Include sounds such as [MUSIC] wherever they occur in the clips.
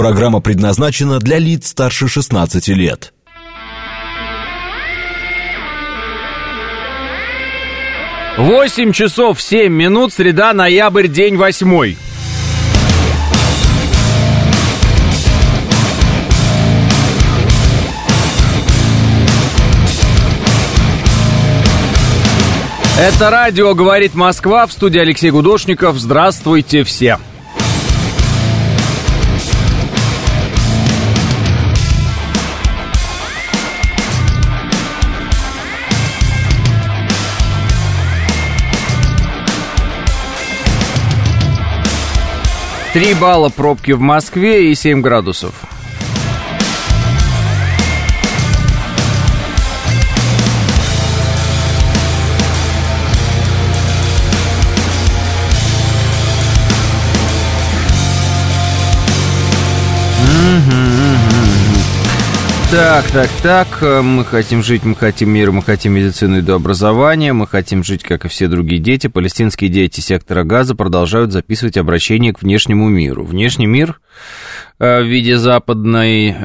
Программа предназначена для лиц старше 16 лет. Восемь часов семь минут, среда, ноябрь, день восьмой. Это радио «Говорит Москва» в студии Алексей Гудошников. Здравствуйте все. Три балла пробки в Москве и 7 градусов. Так, так, так, мы хотим жить, мы хотим мир, мы хотим медицину и до образования, мы хотим жить, как и все другие дети. Палестинские дети сектора газа продолжают записывать обращение к внешнему миру. Внешний мир в виде западной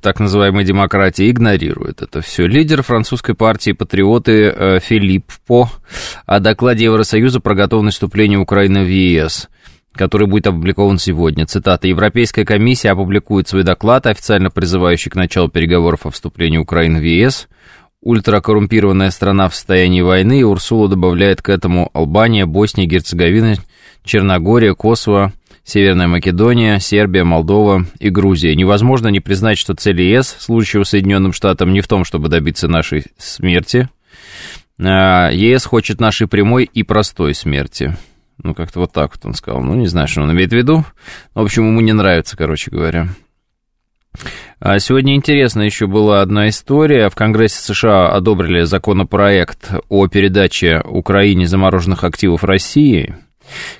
так называемой демократии игнорирует это все. Лидер французской партии «Патриоты» Филипп По о докладе Евросоюза про готовность вступления Украины в ЕС – который будет опубликован сегодня. Цитата. «Европейская комиссия опубликует свой доклад, официально призывающий к началу переговоров о вступлении Украины в ЕС. Ультракоррумпированная страна в состоянии войны, и Урсула добавляет к этому Албания, Босния, Герцеговина, Черногория, Косово, Северная Македония, Сербия, Молдова и Грузия. Невозможно не признать, что цель ЕС, служащего Соединенным Штатам, не в том, чтобы добиться нашей смерти. А, ЕС хочет нашей прямой и простой смерти. Ну, как-то вот так вот он сказал. Ну, не знаю, что он имеет в виду. В общем, ему не нравится, короче говоря. А сегодня интересно еще была одна история. В Конгрессе США одобрили законопроект о передаче Украине замороженных активов России.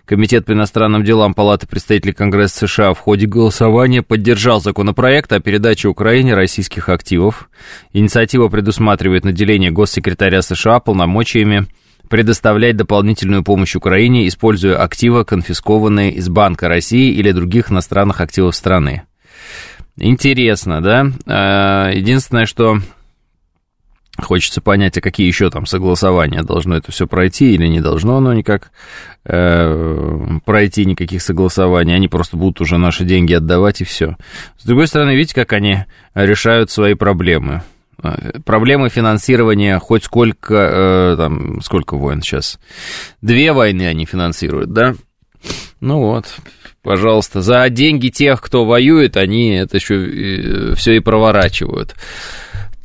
Комитет по иностранным делам Палаты представителей Конгресса США в ходе голосования поддержал законопроект о передаче Украине российских активов. Инициатива предусматривает наделение госсекретаря США полномочиями предоставлять дополнительную помощь Украине, используя активы, конфискованные из Банка России или других иностранных активов страны. Интересно, да? А, единственное, что хочется понять, а какие еще там согласования должно это все пройти или не должно оно никак э, пройти никаких согласований, они просто будут уже наши деньги отдавать и все. С другой стороны, видите, как они решают свои проблемы. Э, проблемы финансирования хоть сколько, э, там, сколько войн сейчас? Две войны они финансируют, да? Ну вот, пожалуйста, за деньги тех, кто воюет, они это еще э, все и проворачивают.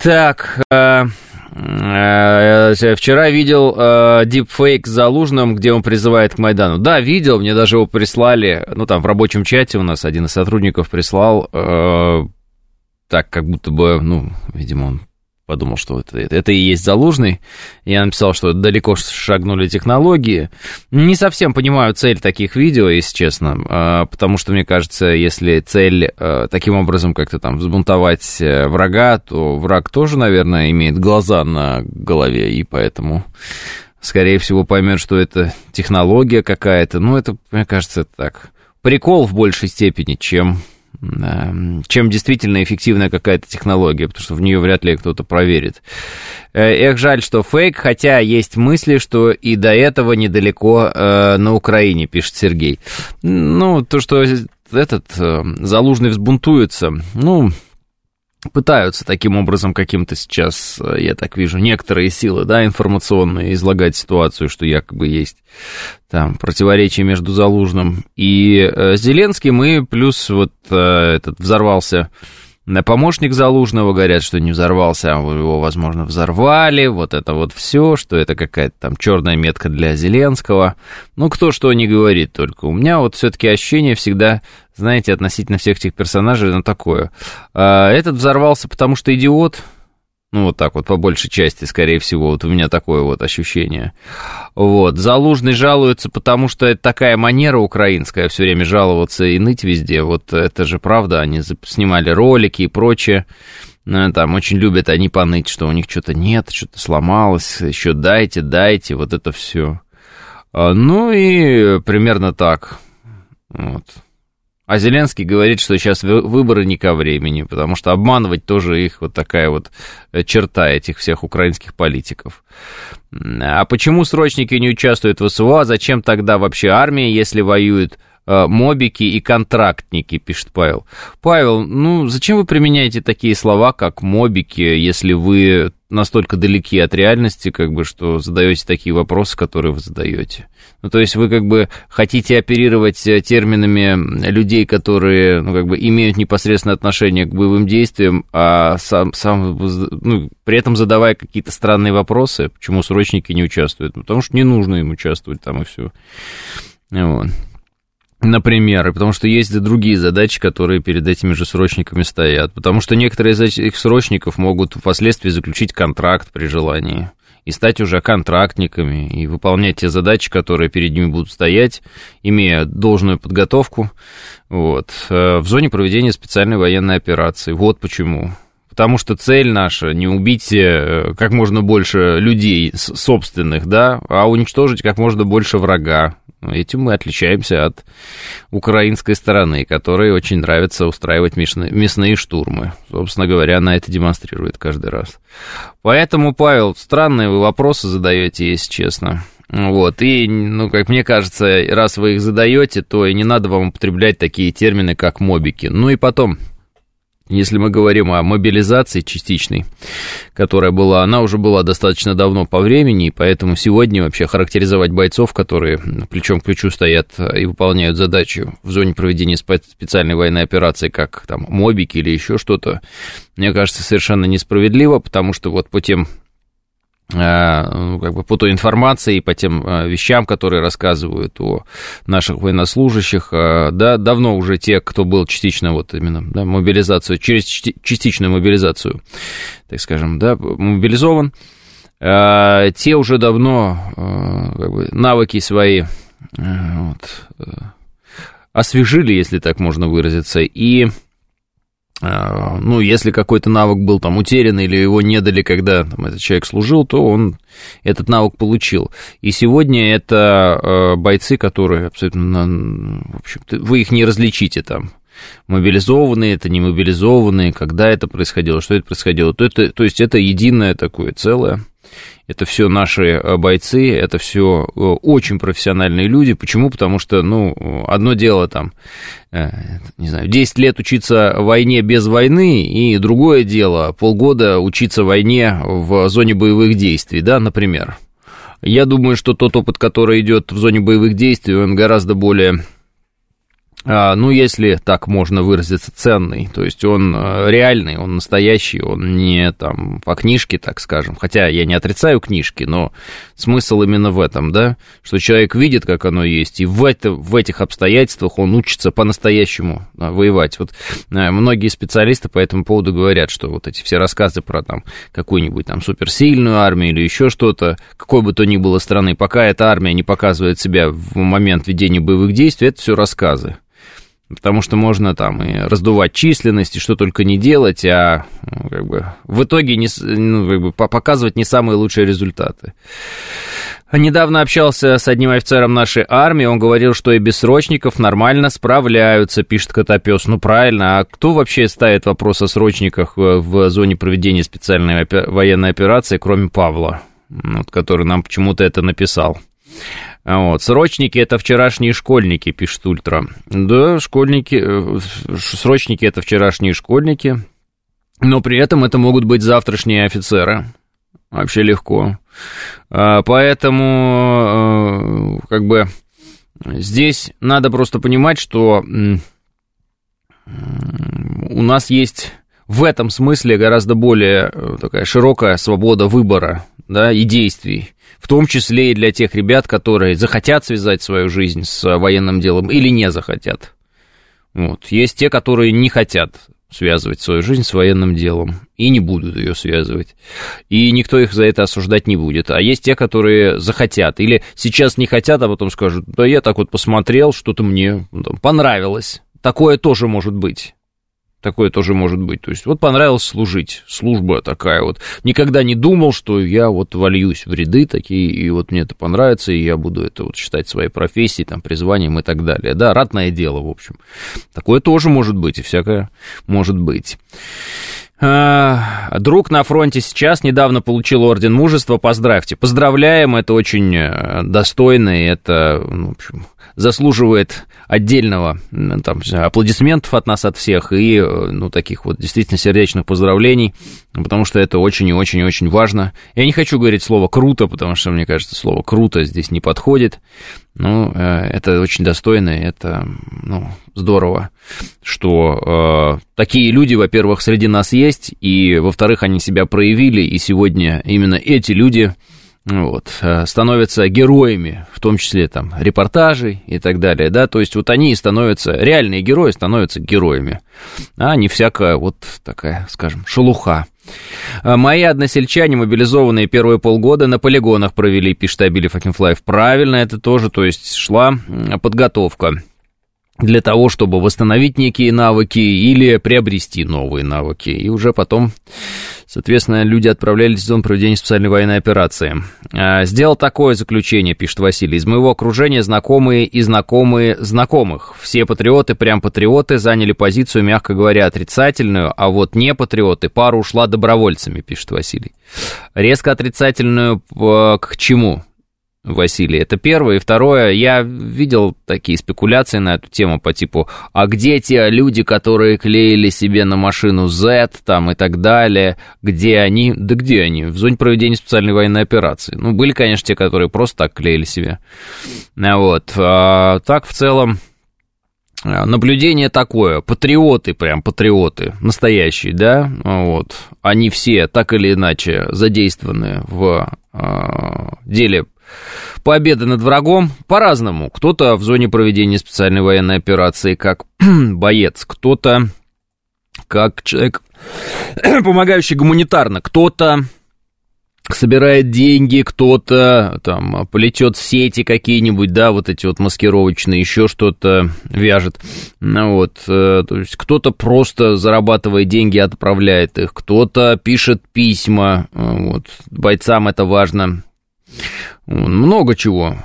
Так, э, вчера видел э, дипфейк с Залужным, где он призывает к Майдану. Да, видел, мне даже его прислали, ну там в рабочем чате у нас один из сотрудников прислал, так, как будто бы, ну, видимо, он подумал, что это, это и есть Залужный. Я написал, что далеко шагнули технологии. Не совсем понимаю цель таких видео, если честно, а, потому что, мне кажется, если цель а, таким образом как-то там взбунтовать э, врага, то враг тоже, наверное, имеет глаза на голове, и поэтому, скорее всего, поймет, что это технология какая-то. Ну, это, мне кажется, так, прикол в большей степени, чем чем действительно эффективная какая-то технология, потому что в нее вряд ли кто-то проверит. Э, эх, жаль, что фейк, хотя есть мысли, что и до этого недалеко э, на Украине, пишет Сергей. Ну, то, что этот э, Залужный взбунтуется, ну, пытаются таким образом каким-то сейчас, э, я так вижу, некоторые силы, да, информационные, излагать ситуацию, что якобы есть там противоречие между Залужным и э, Зеленским, и плюс вот э, этот взорвался Помощник Залужного, говорят, что не взорвался, а его, возможно, взорвали. Вот это вот все, что это какая-то там черная метка для Зеленского. Ну, кто что не говорит только. У меня вот все-таки ощущение всегда, знаете, относительно всех этих персонажей, ну, такое. А, этот взорвался, потому что идиот, ну, вот так вот, по большей части, скорее всего, вот у меня такое вот ощущение. Вот, Залужный жалуется, потому что это такая манера украинская, все время жаловаться и ныть везде. Вот это же правда, они снимали ролики и прочее. Ну, там очень любят они поныть, что у них что-то нет, что-то сломалось, еще дайте, дайте, вот это все. А, ну и примерно так. Вот. А Зеленский говорит, что сейчас выборы не ко времени, потому что обманывать тоже их вот такая вот э, черта этих всех украинских политиков. А почему срочники не участвуют в СВО? А зачем тогда вообще армия, если воюет Э, мобики и контрактники, пишет Павел. Павел, ну зачем вы применяете такие слова, как мобики, если вы настолько далеки от реальности, как бы, что задаете такие вопросы, которые вы задаете? Ну, то есть вы как бы хотите оперировать э, терминами людей, которые, ну, как бы имеют непосредственное отношение к боевым действиям, а сам, сам ну, при этом задавая какие-то странные вопросы, почему срочники не участвуют? Ну, потому что не нужно им участвовать там и все. Вот. Например, потому что есть и другие задачи, которые перед этими же срочниками стоят. Потому что некоторые из этих срочников могут впоследствии заключить контракт при желании и стать уже контрактниками, и выполнять те задачи, которые перед ними будут стоять, имея должную подготовку вот, э, в зоне проведения специальной военной операции. Вот почему. Потому что цель наша не убить э, как можно больше людей собственных, да, а уничтожить как можно больше врага. Этим мы отличаемся от украинской стороны, которой очень нравится устраивать мясные, штурмы. Собственно говоря, она это демонстрирует каждый раз. Поэтому, Павел, странные вы вопросы задаете, если честно. Вот, и, ну, как мне кажется, раз вы их задаете, то и не надо вам употреблять такие термины, как мобики. Ну и потом, если мы говорим о мобилизации частичной, которая была, она уже была достаточно давно по времени, и поэтому сегодня вообще характеризовать бойцов, которые плечом к плечу стоят и выполняют задачи в зоне проведения специальной военной операции, как там мобики или еще что-то, мне кажется, совершенно несправедливо, потому что вот по тем как бы по той информации и по тем э, вещам, которые рассказывают о наших военнослужащих, э, да, давно уже те, кто был частично вот именно, да, мобилизацию, через частичную мобилизацию, так скажем, да, мобилизован, те уже давно как бы, навыки свои вот, освежили, если так можно выразиться, и ну, если какой-то навык был там утерян или его не дали, когда там, этот человек служил, то он этот навык получил. И сегодня это э, бойцы, которые абсолютно, в общем вы их не различите там, мобилизованные, это не мобилизованные, когда это происходило, что это происходило. То, это, то есть это единое такое целое. Это все наши э, бойцы, это все э, очень профессиональные люди. Почему? Потому что, ну, одно дело там, э, не знаю, 10 лет учиться войне без войны, и другое дело полгода учиться войне в зоне боевых действий, да, например. Я думаю, что тот опыт, который идет в зоне боевых действий, он гораздо более ну, если так можно выразиться, ценный. То есть он э, реальный, он настоящий, он не там по книжке, так скажем. Хотя я не отрицаю книжки, но смысл именно в этом, да, что человек видит, как оно есть, и в, это, в этих обстоятельствах он учится по-настоящему да, воевать. Вот э, многие специалисты по этому поводу говорят, что вот эти все рассказы про там какую-нибудь там суперсильную армию или еще что-то, какой бы то ни было страны, пока эта армия не показывает себя в момент ведения боевых действий, это все рассказы. Потому что можно там и раздувать численность, и что только не делать, а ну, как бы, в итоге не, ну, как бы, показывать не самые лучшие результаты. Недавно общался с одним офицером нашей армии, он говорил, что и без срочников нормально справляются, пишет Котопес. Ну правильно, а кто вообще ставит вопрос о срочниках в зоне проведения специальной военной операции, кроме Павла, вот, который нам почему-то это написал? Вот. Срочники это вчерашние школьники, пишет Ультра. Да, школьники, э, срочники это вчерашние школьники, но при этом это могут быть завтрашние офицеры. Вообще легко. А, поэтому, э, как бы, здесь надо просто понимать, что у нас есть в этом смысле гораздо более э, такая широкая свобода выбора да, и действий в том числе и для тех ребят, которые захотят связать свою жизнь с военным делом или не захотят. Вот. Есть те, которые не хотят связывать свою жизнь с военным делом и не будут ее связывать. И никто их за это осуждать не будет. А есть те, которые захотят или сейчас не хотят, а потом скажут, да я так вот посмотрел, что-то мне понравилось. Такое тоже может быть. Такое тоже может быть. То есть вот понравилось служить, служба такая вот. Никогда не думал, что я вот вольюсь в ряды такие, и вот мне это понравится, и я буду это вот считать своей профессией, там, призванием и так далее. Да, ратное дело, в общем. Такое тоже может быть, и всякое может быть. А, друг на фронте сейчас недавно получил орден мужества, поздравьте. Поздравляем, это очень э, достойно, и это, ну, в общем, заслуживает отдельного там, аплодисментов от нас, от всех, и, э, ну, таких вот действительно сердечных поздравлений, потому что это очень и очень и очень важно. Я не хочу говорить слово «круто», потому что, мне кажется, слово «круто» здесь не подходит, ну, э, это очень достойно, это, ну, здорово, что э, такие люди, во-первых, среди нас есть, и, во-вторых, они себя проявили, и сегодня именно эти люди вот, э, становятся героями, в том числе там репортажей и так далее, да, то есть вот они становятся, реальные герои становятся героями, а не всякая вот такая, скажем, шелуха. Э, мои односельчане, мобилизованные первые полгода, на полигонах провели, пишет Абили Факинфлайв. Правильно это тоже, то есть шла подготовка для того, чтобы восстановить некие навыки или приобрести новые навыки. И уже потом, соответственно, люди отправлялись в зону проведения специальной военной операции. А, сделал такое заключение, пишет Василий. Из моего окружения знакомые и знакомые знакомых. Все патриоты, прям патриоты, заняли позицию, мягко говоря, отрицательную, а вот не патриоты, пара ушла добровольцами, пишет Василий. Резко отрицательную э, к чему? Василий. Это первое. И второе, я видел такие спекуляции на эту тему по типу, а где те люди, которые клеили себе на машину Z там и так далее, где они? Да где они? В зоне проведения специальной военной операции. Ну, были, конечно, те, которые просто так клеили себе. Вот. А, так, в целом, наблюдение такое, патриоты, прям патриоты, настоящие, да, вот, они все так или иначе задействованы в деле победы над врагом по-разному. Кто-то в зоне проведения специальной военной операции как [CLEARS THROAT] боец, кто-то как человек, [CLEARS THROAT] помогающий гуманитарно, кто-то собирает деньги, кто-то там полетет сети какие-нибудь, да, вот эти вот маскировочные, еще что-то вяжет. Ну, вот, э, то есть кто-то просто зарабатывает деньги, отправляет их, кто-то пишет письма, вот, бойцам это важно, много чего.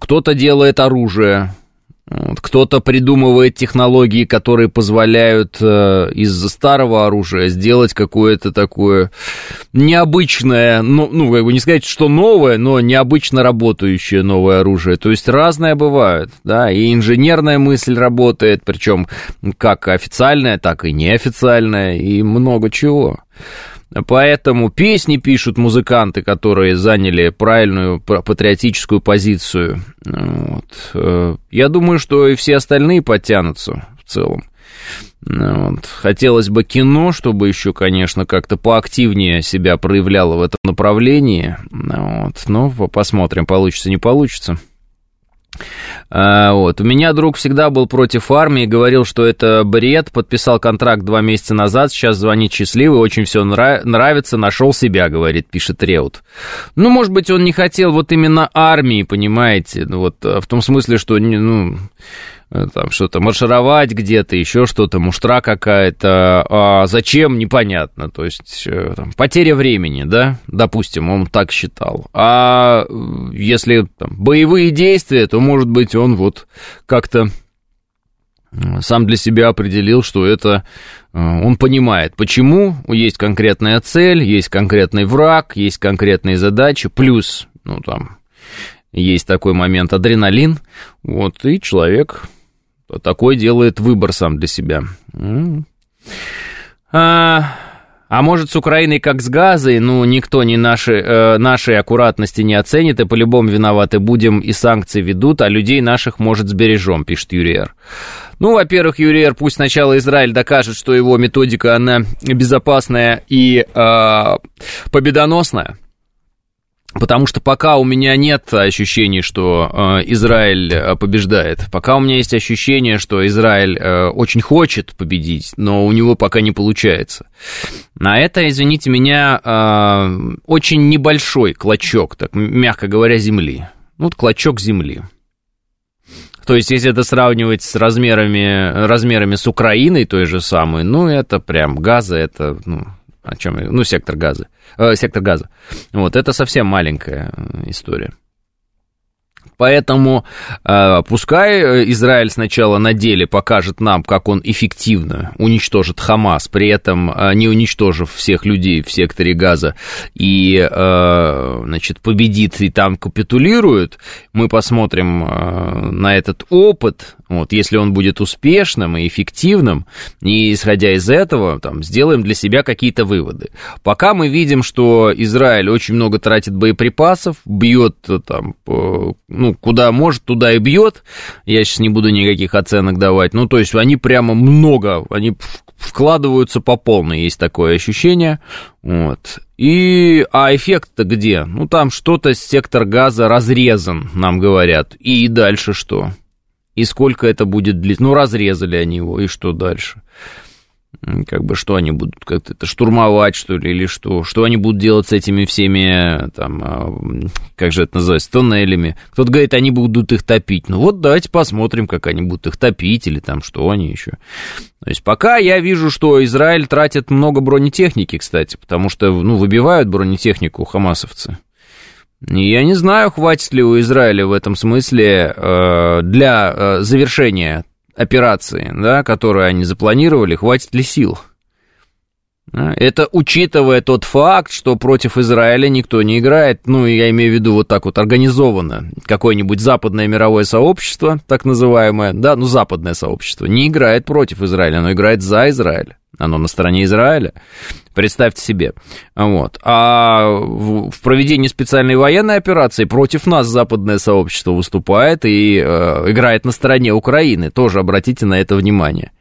Кто-то делает оружие, кто-то придумывает технологии, которые позволяют э, из старого оружия сделать какое-то такое необычное, ну, ну, как бы не сказать, что новое, но необычно работающее новое оружие. То есть разное бывает, да, и инженерная мысль работает, причем как официальная, так и неофициальная, и много чего. Поэтому песни пишут музыканты, которые заняли правильную патриотическую позицию. Вот. Э, я думаю, что и все остальные подтянутся в целом. Вот. Хотелось бы кино, чтобы еще, конечно, как-то поактивнее себя проявляло в этом направлении. Вот. Но посмотрим, получится, не получится. А, вот. У меня друг всегда был против армии, говорил, что это бред, подписал контракт два месяца назад, сейчас звонит счастливый, очень все нрав... нравится, нашел себя, говорит, пишет Реут. Ну, может быть, он не хотел вот именно армии, понимаете, ну, вот в том смысле, что, ну, там что-то маршировать где-то, еще что-то, муштра какая-то, а зачем, непонятно, то есть э, там, потеря времени, да, допустим, он так считал, а э, если там, боевые действия, то, может быть, он вот как-то сам для себя определил, что это он понимает, почему есть конкретная цель, есть конкретный враг, есть конкретные задачи, плюс, ну, там, есть такой момент адреналин, вот, и человек такой делает выбор сам для себя. А, а может, с Украиной как с газой, ну, никто не наши, э, нашей аккуратности не оценит, и по-любому виноваты будем, и санкции ведут, а людей наших, может, сбережем, пишет Юрий Р. Ну, во-первых, Юрий Р, пусть сначала Израиль докажет, что его методика, она безопасная и э, победоносная, Потому что пока у меня нет ощущений, что э, Израиль э, побеждает, пока у меня есть ощущение, что Израиль э, очень хочет победить, но у него пока не получается. На это, извините меня, э, очень небольшой клочок, так мягко говоря, земли. Ну, вот клочок земли. То есть, если это сравнивать с размерами, размерами с Украиной той же самой, ну, это прям газа, это, ну, о чем Ну, сектор газа. Э, сектор газа. Вот, это совсем маленькая э, история. Поэтому э, пускай э, Израиль сначала на деле покажет нам, как он эффективно уничтожит Хамас, при этом э, не уничтожив всех людей в секторе Газа и э, значит, победит и там капитулирует. Мы посмотрим э, на этот опыт, вот, если он будет успешным и эффективным, и исходя из этого, там, сделаем для себя какие-то выводы. Пока мы видим, что Израиль очень много тратит боеприпасов, бьет там, ну, куда может, туда и бьет. Я сейчас не буду никаких оценок давать. Ну, то есть они прямо много, они вкладываются по полной, есть такое ощущение. Вот. И, а эффект-то где? Ну, там что-то, сектор газа разрезан, нам говорят. И дальше что? И сколько это будет длиться? Ну, разрезали они его, и что дальше? Как бы что они будут как-то это штурмовать, что ли, или что? Что они будут делать с этими всеми, там, а, как же это называется, тоннелями? Кто-то говорит, они будут их топить. Ну вот давайте посмотрим, как они будут их топить, или там что они еще. То есть пока я вижу, что Израиль тратит много бронетехники, кстати, потому что, ну, выбивают бронетехнику хамасовцы. Я не знаю, хватит ли у Израиля в этом смысле э, для э, завершения операции, да, которую они запланировали, хватит ли сил. Это учитывая тот факт, что против Израиля никто не играет, ну, я имею в виду вот так вот организованно, какое-нибудь западное мировое сообщество, так называемое, да, ну, западное сообщество, не играет против Израиля, оно играет за Израиль, оно на стороне Израиля. Представьте себе. Вот. А в проведении специальной военной операции против нас западное сообщество выступает и э, играет на стороне Украины. Тоже обратите на это внимание.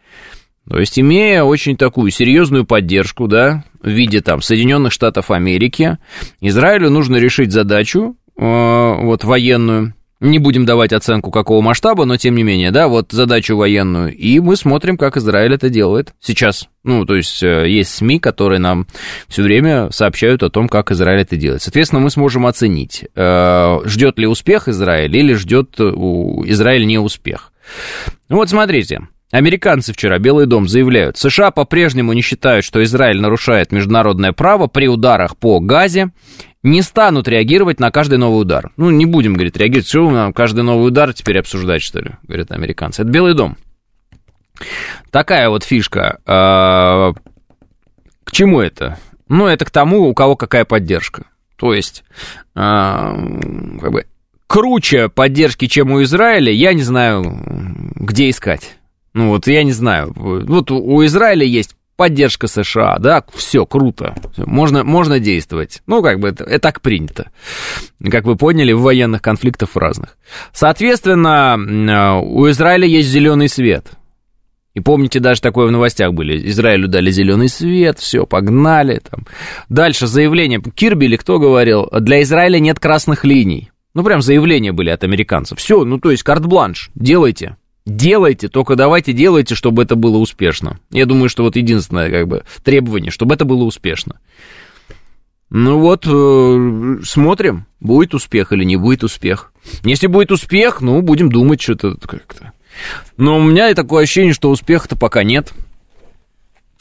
То есть, имея очень такую серьезную поддержку, да, в виде там Соединенных Штатов Америки, Израилю нужно решить задачу э, вот военную, не будем давать оценку какого масштаба, но тем не менее, да, вот задачу военную. И мы смотрим, как Израиль это делает сейчас. Ну, то есть э, есть СМИ, которые нам все время сообщают о том, как Израиль это делает. Соответственно, мы сможем оценить, э, ждет ли успех Израиль или ждет Израиль не успех. Ну вот смотрите, Американцы вчера, Белый дом, заявляют, США по-прежнему не считают, что Израиль нарушает международное право при ударах по Газе не станут реагировать на каждый новый удар. Ну, не будем, говорит, реагировать. Что нам каждый новый удар теперь обсуждать, что ли, говорят американцы. Это Белый дом. Такая вот фишка. А, к чему это? Ну, это к тому, у кого какая поддержка. То есть, а, как бы, круче поддержки, чем у Израиля, я не знаю, где искать. Ну вот я не знаю. Вот у Израиля есть поддержка США, да, все круто, можно, можно действовать. Ну, как бы это, это так принято. Как вы поняли, в военных конфликтах разных. Соответственно, у Израиля есть зеленый свет. И помните, даже такое в новостях были. Израилю дали зеленый свет, все, погнали. Там. Дальше заявление. Кирби или кто говорил, для Израиля нет красных линий. Ну, прям заявления были от американцев. Все, ну, то есть карт-бланш, делайте. Делайте, только давайте делайте, чтобы это было успешно. Я думаю, что вот единственное как бы требование, чтобы это было успешно. Ну вот, э, смотрим, будет успех или не будет успех. Если будет успех, ну, будем думать что-то как-то. Но у меня такое ощущение, что успеха-то пока нет.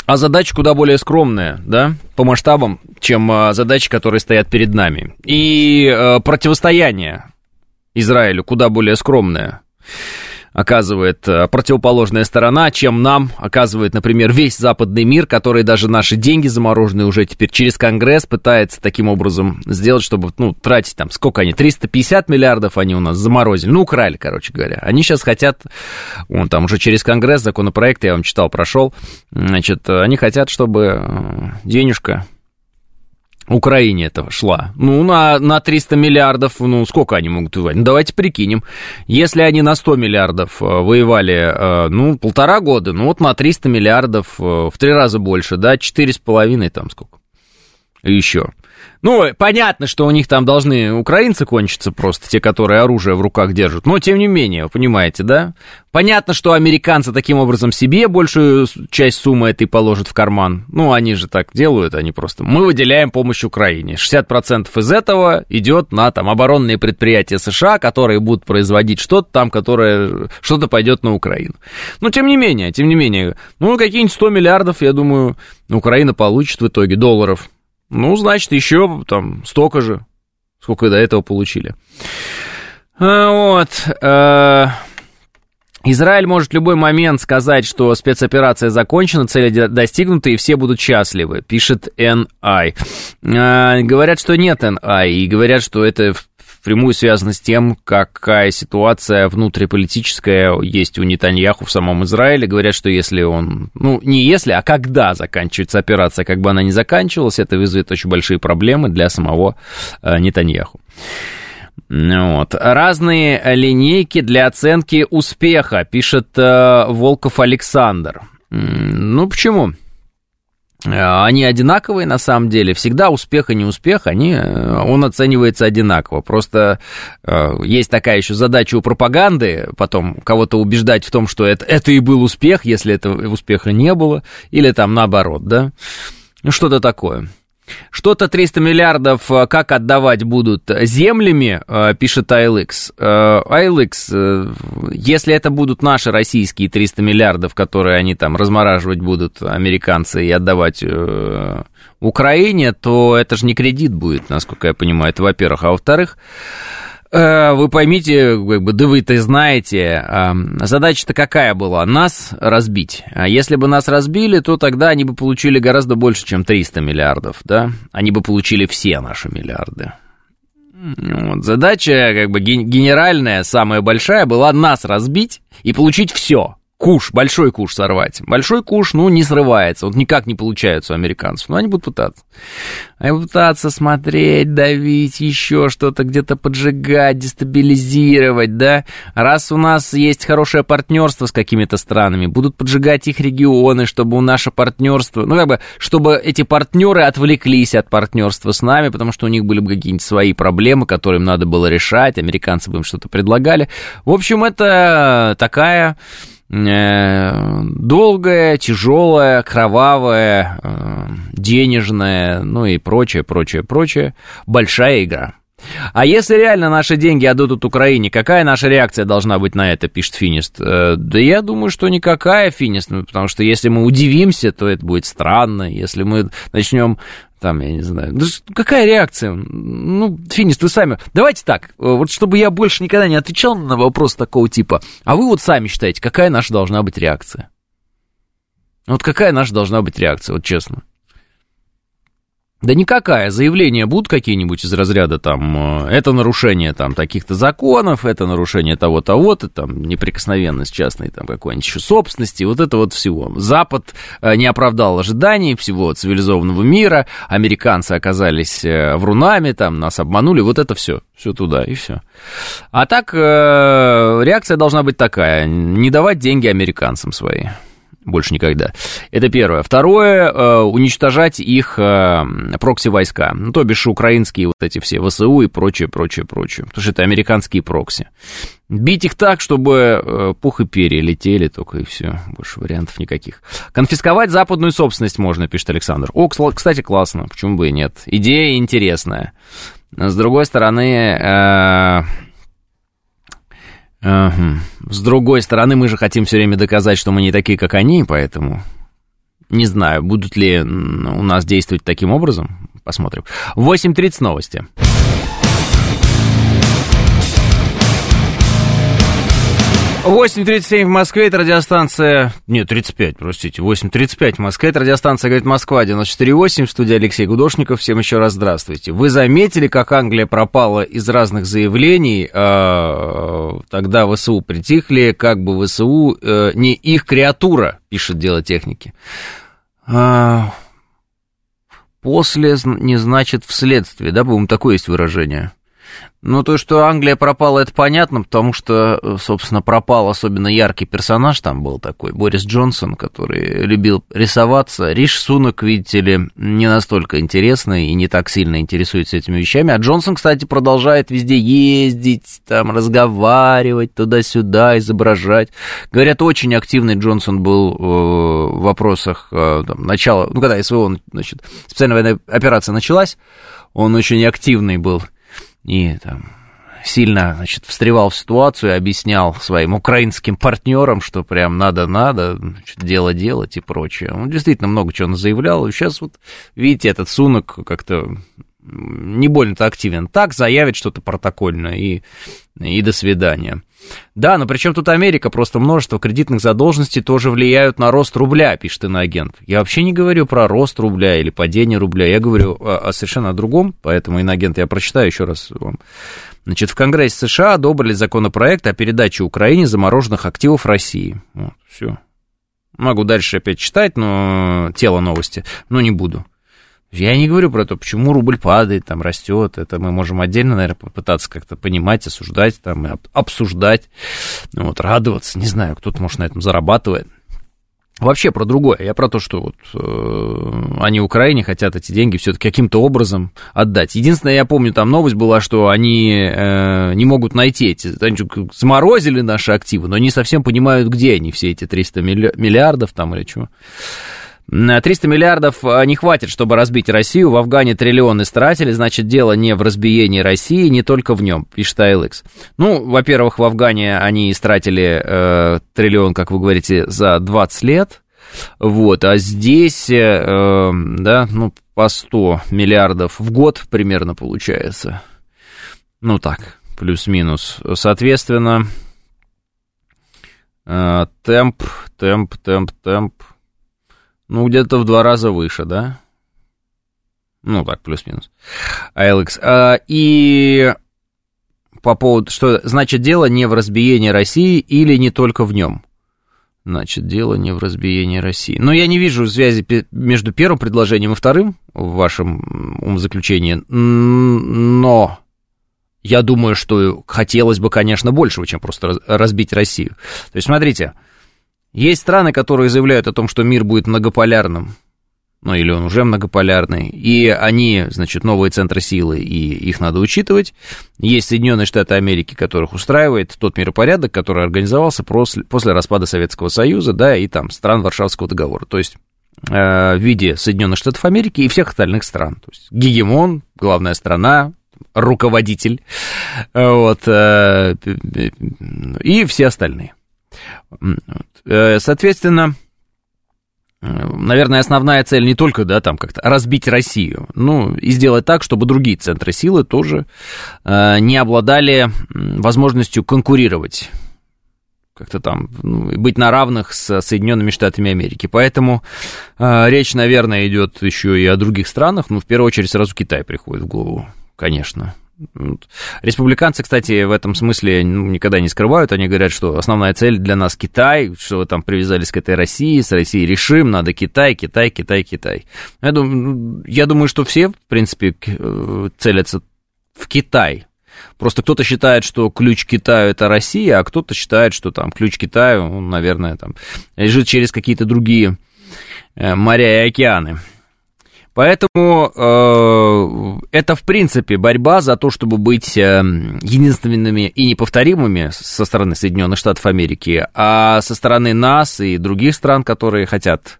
А задача куда более скромная, да, по масштабам, чем а, задачи, которые стоят перед нами. И а, противостояние Израилю куда более скромное оказывает э, противоположная сторона, чем нам оказывает, например, весь западный мир, который даже наши деньги замороженные уже теперь через Конгресс пытается таким образом сделать, чтобы, ну, тратить там, сколько они, 350 миллиардов они у нас заморозили, ну, украли, короче говоря. Они сейчас хотят, вон там уже через Конгресс законопроект, я вам читал, прошел, значит, они хотят, чтобы э, денежка Украине этого шла. Ну, на, на 300 миллиардов, ну, сколько они могут воевать? Ну, давайте прикинем. Если они на 100 миллиардов э, воевали, э, ну, полтора года, ну, вот на 300 миллиардов э, в три раза больше, да, четыре с половиной там сколько? еще. Ну, понятно, что у них там должны украинцы кончиться просто, те, которые оружие в руках держат. Но, тем не менее, вы понимаете, да? Понятно, что американцы таким образом себе большую часть суммы этой положат в карман. Ну, они же так делают, они просто... Мы выделяем помощь Украине. 60% из этого идет на там оборонные предприятия США, которые будут производить что-то там, которое... Что-то пойдет на Украину. Но, тем не менее, тем не менее, ну, какие-нибудь 100 миллиардов, я думаю, Украина получит в итоге долларов ну, значит, еще там столько же, сколько до этого получили. А, вот. Э, Израиль может в любой момент сказать, что спецоперация закончена, цели достигнуты, и все будут счастливы, пишет NI. А, говорят, что нет NI, и говорят, что это впрямую связано с тем, какая ситуация внутриполитическая есть у Нетаньяху в самом Израиле. Говорят, что если он, ну, не если, а когда заканчивается операция, как бы она ни заканчивалась, это вызовет очень большие проблемы для самого э, Нетаньяху. Вот. Разные линейки для оценки успеха, пишет э, Волков Александр. Ну, почему? Э, они одинаковые на самом деле. Всегда успех и неуспех, они, э, он оценивается одинаково. Просто э, есть такая еще задача у пропаганды, потом кого-то убеждать в том, что это, это и был успех, если этого успеха не было, или там наоборот, да. Ну, что-то такое. Что-то 300 миллиардов э, как отдавать будут землями, э, пишет ILX. ILX, э, если это будут наши российские 300 миллиардов, которые они там размораживать будут, американцы, и отдавать Украине, то это же не кредит будет, насколько я понимаю, это во-первых. А во-вторых, вы поймите, как бы, да вы-то знаете, задача-то какая была? Нас разбить. А если бы нас разбили, то тогда они бы получили гораздо больше, чем 300 миллиардов, да? Они бы получили все наши миллиарды. Вот. Задача, как бы, генеральная, самая большая, была нас разбить и получить все куш, большой куш сорвать. Большой куш, ну, не срывается, вот никак не получается у американцев, но они будут пытаться. Они будут пытаться смотреть, давить, еще что-то где-то поджигать, дестабилизировать, да. Раз у нас есть хорошее партнерство с какими-то странами, будут поджигать их регионы, чтобы у наше партнерство, ну, как бы, чтобы эти партнеры отвлеклись от партнерства с нами, потому что у них были бы какие-нибудь свои проблемы, которые им надо было решать, американцы бы им что-то предлагали. В общем, это такая долгая, тяжелая, кровавая, э, денежная, ну и прочее, прочее, прочее, большая игра. А если реально наши деньги отдадут Украине, какая наша реакция должна быть на это, пишет Финист? Э, да я думаю, что никакая, Финист, ну, потому что если мы удивимся, то это будет странно. Если мы начнем там, я не знаю. Какая реакция? Ну, Финис, вы сами... Давайте так, вот чтобы я больше никогда не отвечал на вопрос такого типа, а вы вот сами считаете, какая наша должна быть реакция? Вот какая наша должна быть реакция, вот честно? Да никакая. Заявления будут какие-нибудь из разряда там, э, это нарушение там таких-то законов, это нарушение того-того-то, там, неприкосновенность частной там какой-нибудь еще собственности, вот это вот всего. Запад э, не оправдал ожиданий всего цивилизованного мира, американцы оказались э, врунами, там, нас обманули, вот это все, все туда и все. А так, реакция должна быть такая, не давать деньги американцам свои больше никогда. Это первое. Второе, э, уничтожать их э, прокси-войска, ну, то бишь украинские вот эти все ВСУ и прочее, прочее, прочее, потому что это американские прокси. Бить их так, чтобы э, пух и перья летели только и все, больше вариантов никаких. Конфисковать западную собственность можно, пишет Александр. О, кстати, классно, почему бы и нет. Идея интересная. С другой стороны, с другой стороны, мы же хотим все время доказать, что мы не такие, как они, поэтому не знаю, будут ли у нас действовать таким образом. Посмотрим. 8.30 новости. 8.37 в Москве, это радиостанция... Нет, 35, простите, 8.35 в Москве, это радиостанция «Говорит Москва», 94.8, в студии Алексей Гудошников. Всем еще раз здравствуйте. Вы заметили, как Англия пропала из разных заявлений? А, тогда ВСУ притихли, как бы ВСУ э, не их креатура, пишет дело техники. А, после не значит вследствие, да, по-моему, такое есть выражение. Ну, то, что Англия пропала, это понятно, потому что, собственно, пропал особенно яркий персонаж там был такой, Борис Джонсон, который любил рисоваться. Риш Сунок, видите ли, не настолько интересный и не так сильно интересуется этими вещами. А Джонсон, кстати, продолжает везде ездить, там, разговаривать туда-сюда, изображать. Говорят, очень активный Джонсон был э, в вопросах э, там, начала, ну, когда СВО, значит, специальная военная операция началась, он очень активный был и там сильно, значит, встревал в ситуацию объяснял своим украинским партнерам, что прям надо-надо, дело делать и прочее. Он действительно много чего заявлял. Сейчас вот, видите, этот Сунок как-то не больно-то активен. Так заявит что-то протокольно и, и до свидания. Да, но при чем тут Америка? Просто множество кредитных задолженностей тоже влияют на рост рубля, пишет иноагент. Я вообще не говорю про рост рубля или падение рубля, я говорю о, о совершенно другом, поэтому иноагент я прочитаю еще раз вам. Значит, в Конгрессе США одобрили законопроект о передаче Украине замороженных активов России. Вот, все. Могу дальше опять читать, но тело новости, но не буду. Я не говорю про то, почему рубль падает, там растет. Это мы можем отдельно, наверное, попытаться как-то понимать, осуждать, там, обсуждать, ну, вот, радоваться. Не знаю, кто-то, может, на этом зарабатывает. Вообще про другое. Я про то, что вот э, они Украине хотят эти деньги все-таки каким-то образом отдать. Единственное, я помню, там новость была, что они э, не могут найти эти, они заморозили наши активы, но не совсем понимают, где они, все эти 300 миллиардов там или чего. 300 миллиардов а, не хватит, чтобы разбить Россию. В Афгане триллион истратили, значит, дело не в разбиении России, не только в нем, пишет ALX. Ну, во-первых, в Афгане они истратили э, триллион, как вы говорите, за 20 лет. Вот, а здесь, э, да, ну, по 100 миллиардов в год примерно получается. Ну, так, плюс-минус. Соответственно, э, темп, темп, темп, темп ну, где-то в два раза выше, да? Ну, так, плюс-минус. ALX. А, и по поводу, что значит дело не в разбиении России или не только в нем. Значит, дело не в разбиении России. Но я не вижу связи между первым предложением и вторым в вашем умозаключении. Но я думаю, что хотелось бы, конечно, большего, чем просто разбить Россию. То есть, смотрите, есть страны, которые заявляют о том, что мир будет многополярным, ну или он уже многополярный, и они, значит, новые центры силы, и их надо учитывать. Есть Соединенные Штаты Америки, которых устраивает тот миропорядок, который организовался после, распада Советского Союза, да, и там стран Варшавского договора. То есть э, в виде Соединенных Штатов Америки и всех остальных стран. То есть гегемон, главная страна, руководитель, вот, э, и все остальные. Э, соответственно, э, наверное, основная цель не только, да, там как-то разбить Россию, ну, и сделать так, чтобы другие центры силы тоже э, не обладали возможностью конкурировать как-то там ну, быть на равных с Соединенными Штатами Америки. Поэтому э, речь, наверное, идет еще и о других странах. Ну, в первую очередь, сразу Китай приходит в голову, конечно. Республиканцы, кстати, в этом смысле ну, никогда не скрывают. Они говорят, что основная цель для нас Китай, что вы там привязались к этой России, с Россией решим, надо Китай, Китай, Китай, Китай. Я думаю, я думаю что все, в принципе, э, целятся в Китай. Просто кто-то считает, что ключ Китаю это Россия, а кто-то считает, что там ключ Китаю, он, наверное, там лежит через какие-то другие э, моря и океаны. Поэтому э, это, в принципе, борьба за то, чтобы быть э, единственными и неповторимыми со стороны Соединенных Штатов Америки, а со стороны нас и других стран, которые хотят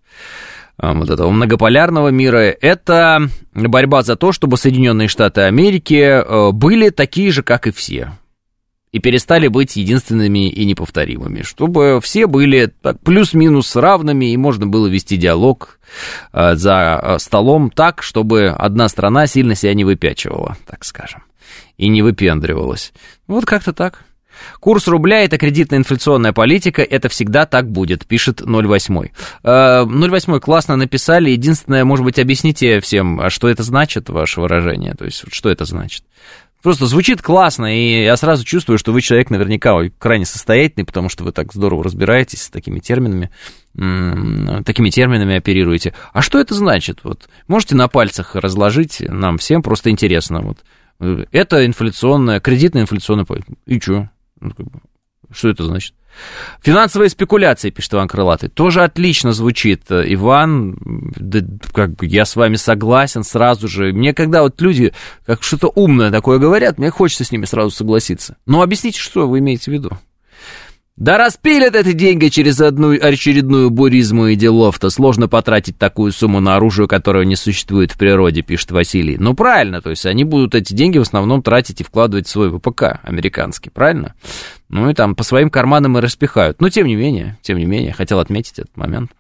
э, вот этого многополярного мира, это борьба за то, чтобы Соединенные Штаты Америки э, были такие же, как и все и перестали быть единственными и неповторимыми, чтобы все были плюс-минус равными, и можно было вести диалог э, за э, столом так, чтобы одна страна сильно себя не выпячивала, так скажем, и не выпендривалась. Вот как-то так. Курс рубля – это кредитная инфляционная политика, это всегда так будет, пишет 08. 08 э, классно написали, единственное, может быть, объясните всем, а что это значит, ваше выражение, то есть что это значит? Просто звучит классно, и я сразу чувствую, что вы человек наверняка крайне состоятельный, потому что вы так здорово разбираетесь с такими терминами, такими терминами оперируете. А что это значит? Вот можете на пальцах разложить нам всем, просто интересно. Вот Это инфляционная, кредитная инфляционная. И что? Что это значит? Финансовые спекуляции, пишет Иван Крылатый. Тоже отлично звучит, Иван. Да, как бы я с вами согласен сразу же. Мне когда вот люди как что-то умное такое говорят, мне хочется с ними сразу согласиться. Но объясните, что вы имеете в виду? Да распилят эти деньги через одну очередную буризму и делов-то. Сложно потратить такую сумму на оружие, которое не существует в природе, пишет Василий. Ну, правильно, то есть они будут эти деньги в основном тратить и вкладывать в свой ВПК американский, правильно? Ну и там по своим карманам и распихают. Но тем не менее, тем не менее, хотел отметить этот момент.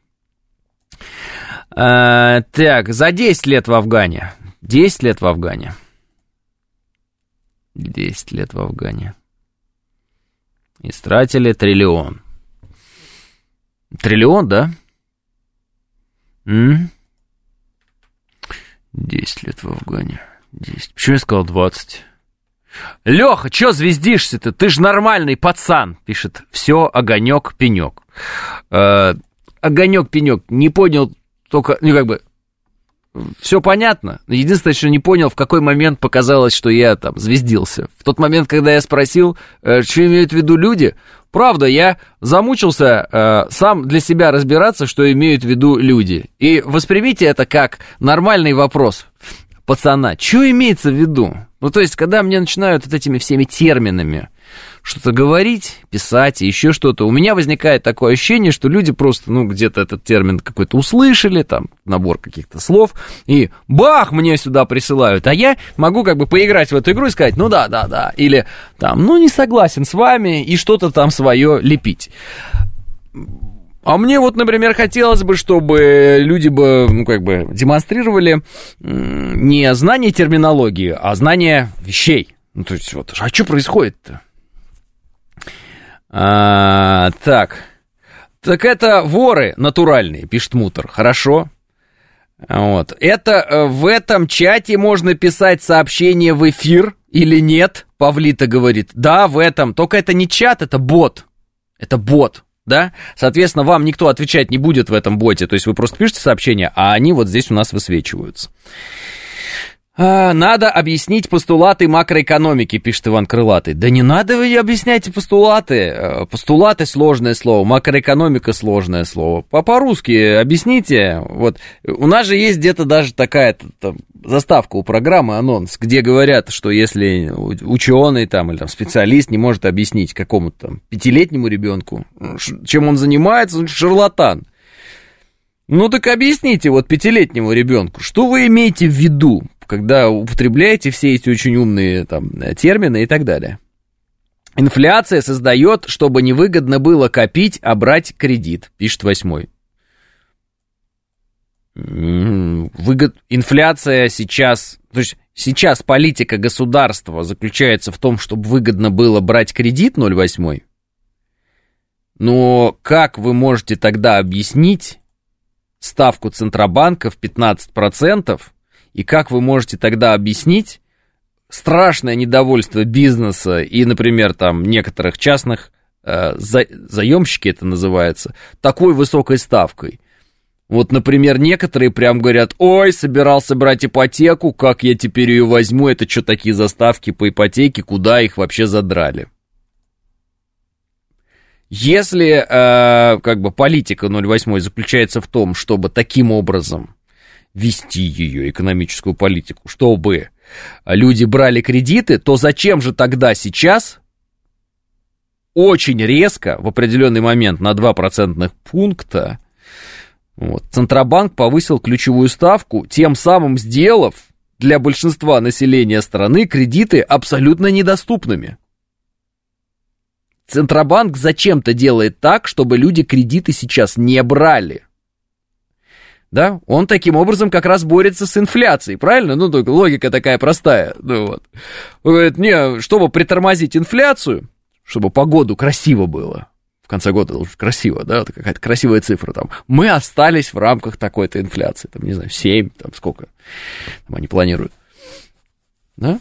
А, так, за 10 лет в Афгане. 10 лет в Афгане. 10 лет в Афгане. Истратили триллион. Триллион, да? М? 10 лет в Афгане. 10. Почему я сказал 20? Леха, чё звездишься-то? Ты ж нормальный пацан, пишет. Все, огонек, пенек. Э, огонек, пенек. Не понял только, ну как бы, все понятно. Единственное, что не понял, в какой момент показалось, что я там звездился. В тот момент, когда я спросил, э, что имеют в виду люди, правда, я замучился э, сам для себя разбираться, что имеют в виду люди. И воспримите это как нормальный вопрос пацана. Что имеется в виду? Ну, то есть, когда мне начинают вот этими всеми терминами что-то говорить, писать и еще что-то, у меня возникает такое ощущение, что люди просто, ну, где-то этот термин какой-то услышали, там, набор каких-то слов, и бах, мне сюда присылают, а я могу как бы поиграть в эту игру и сказать, ну да, да, да, или там, ну, не согласен с вами, и что-то там свое лепить. А мне вот, например, хотелось бы, чтобы люди бы, ну, как бы, демонстрировали не знание терминологии, а знание вещей. Ну, то есть, вот, а что происходит-то? А, так. Так это воры натуральные, пишет Мутор. Хорошо. Вот. Это э, в этом чате можно писать сообщение в эфир или нет? Павлита говорит. Да, в этом. Только это не чат, это бот. Это бот. Да? Соответственно, вам никто отвечать не будет в этом боте. То есть вы просто пишете сообщение, а они вот здесь у нас высвечиваются. А, надо объяснить постулаты макроэкономики, пишет Иван Крылатый. Да не надо вы объяснять постулаты. Э, постулаты сложное слово, макроэкономика сложное слово. По-русски объясните. Вот у нас же есть где-то даже такая там, заставка у программы, анонс, где говорят, что если ученый там или там, специалист не может объяснить какому-то там пятилетнему ребенку, чем он занимается, он шарлатан. Ну так объясните вот пятилетнему ребенку, что вы имеете в виду? Когда употребляете все эти очень умные там, термины и так далее. Инфляция создает, чтобы невыгодно было копить, а брать кредит, пишет восьмой. Выгод... Инфляция сейчас, то есть сейчас политика государства заключается в том, чтобы выгодно было брать кредит 0,8. Но как вы можете тогда объяснить ставку Центробанка в 15%, и как вы можете тогда объяснить страшное недовольство бизнеса и, например, там некоторых частных э, за, заемщики это называется, такой высокой ставкой? Вот, например, некоторые прям говорят, ой, собирался брать ипотеку, как я теперь ее возьму, это что такие заставки по ипотеке, куда их вообще задрали? Если э, как бы политика 08 заключается в том, чтобы таким образом вести ее экономическую политику, чтобы люди брали кредиты, то зачем же тогда сейчас очень резко в определенный момент на 2 процентных пункта вот, Центробанк повысил ключевую ставку, тем самым сделав для большинства населения страны кредиты абсолютно недоступными. Центробанк зачем-то делает так, чтобы люди кредиты сейчас не брали да, он таким образом как раз борется с инфляцией, правильно? Ну, только логика такая простая, ну вот. Он говорит, не, чтобы притормозить инфляцию, чтобы погоду красиво было, в конце года должно красиво, да, это какая-то красивая цифра там, мы остались в рамках такой-то инфляции, там, не знаю, 7, там, сколько там они планируют, да?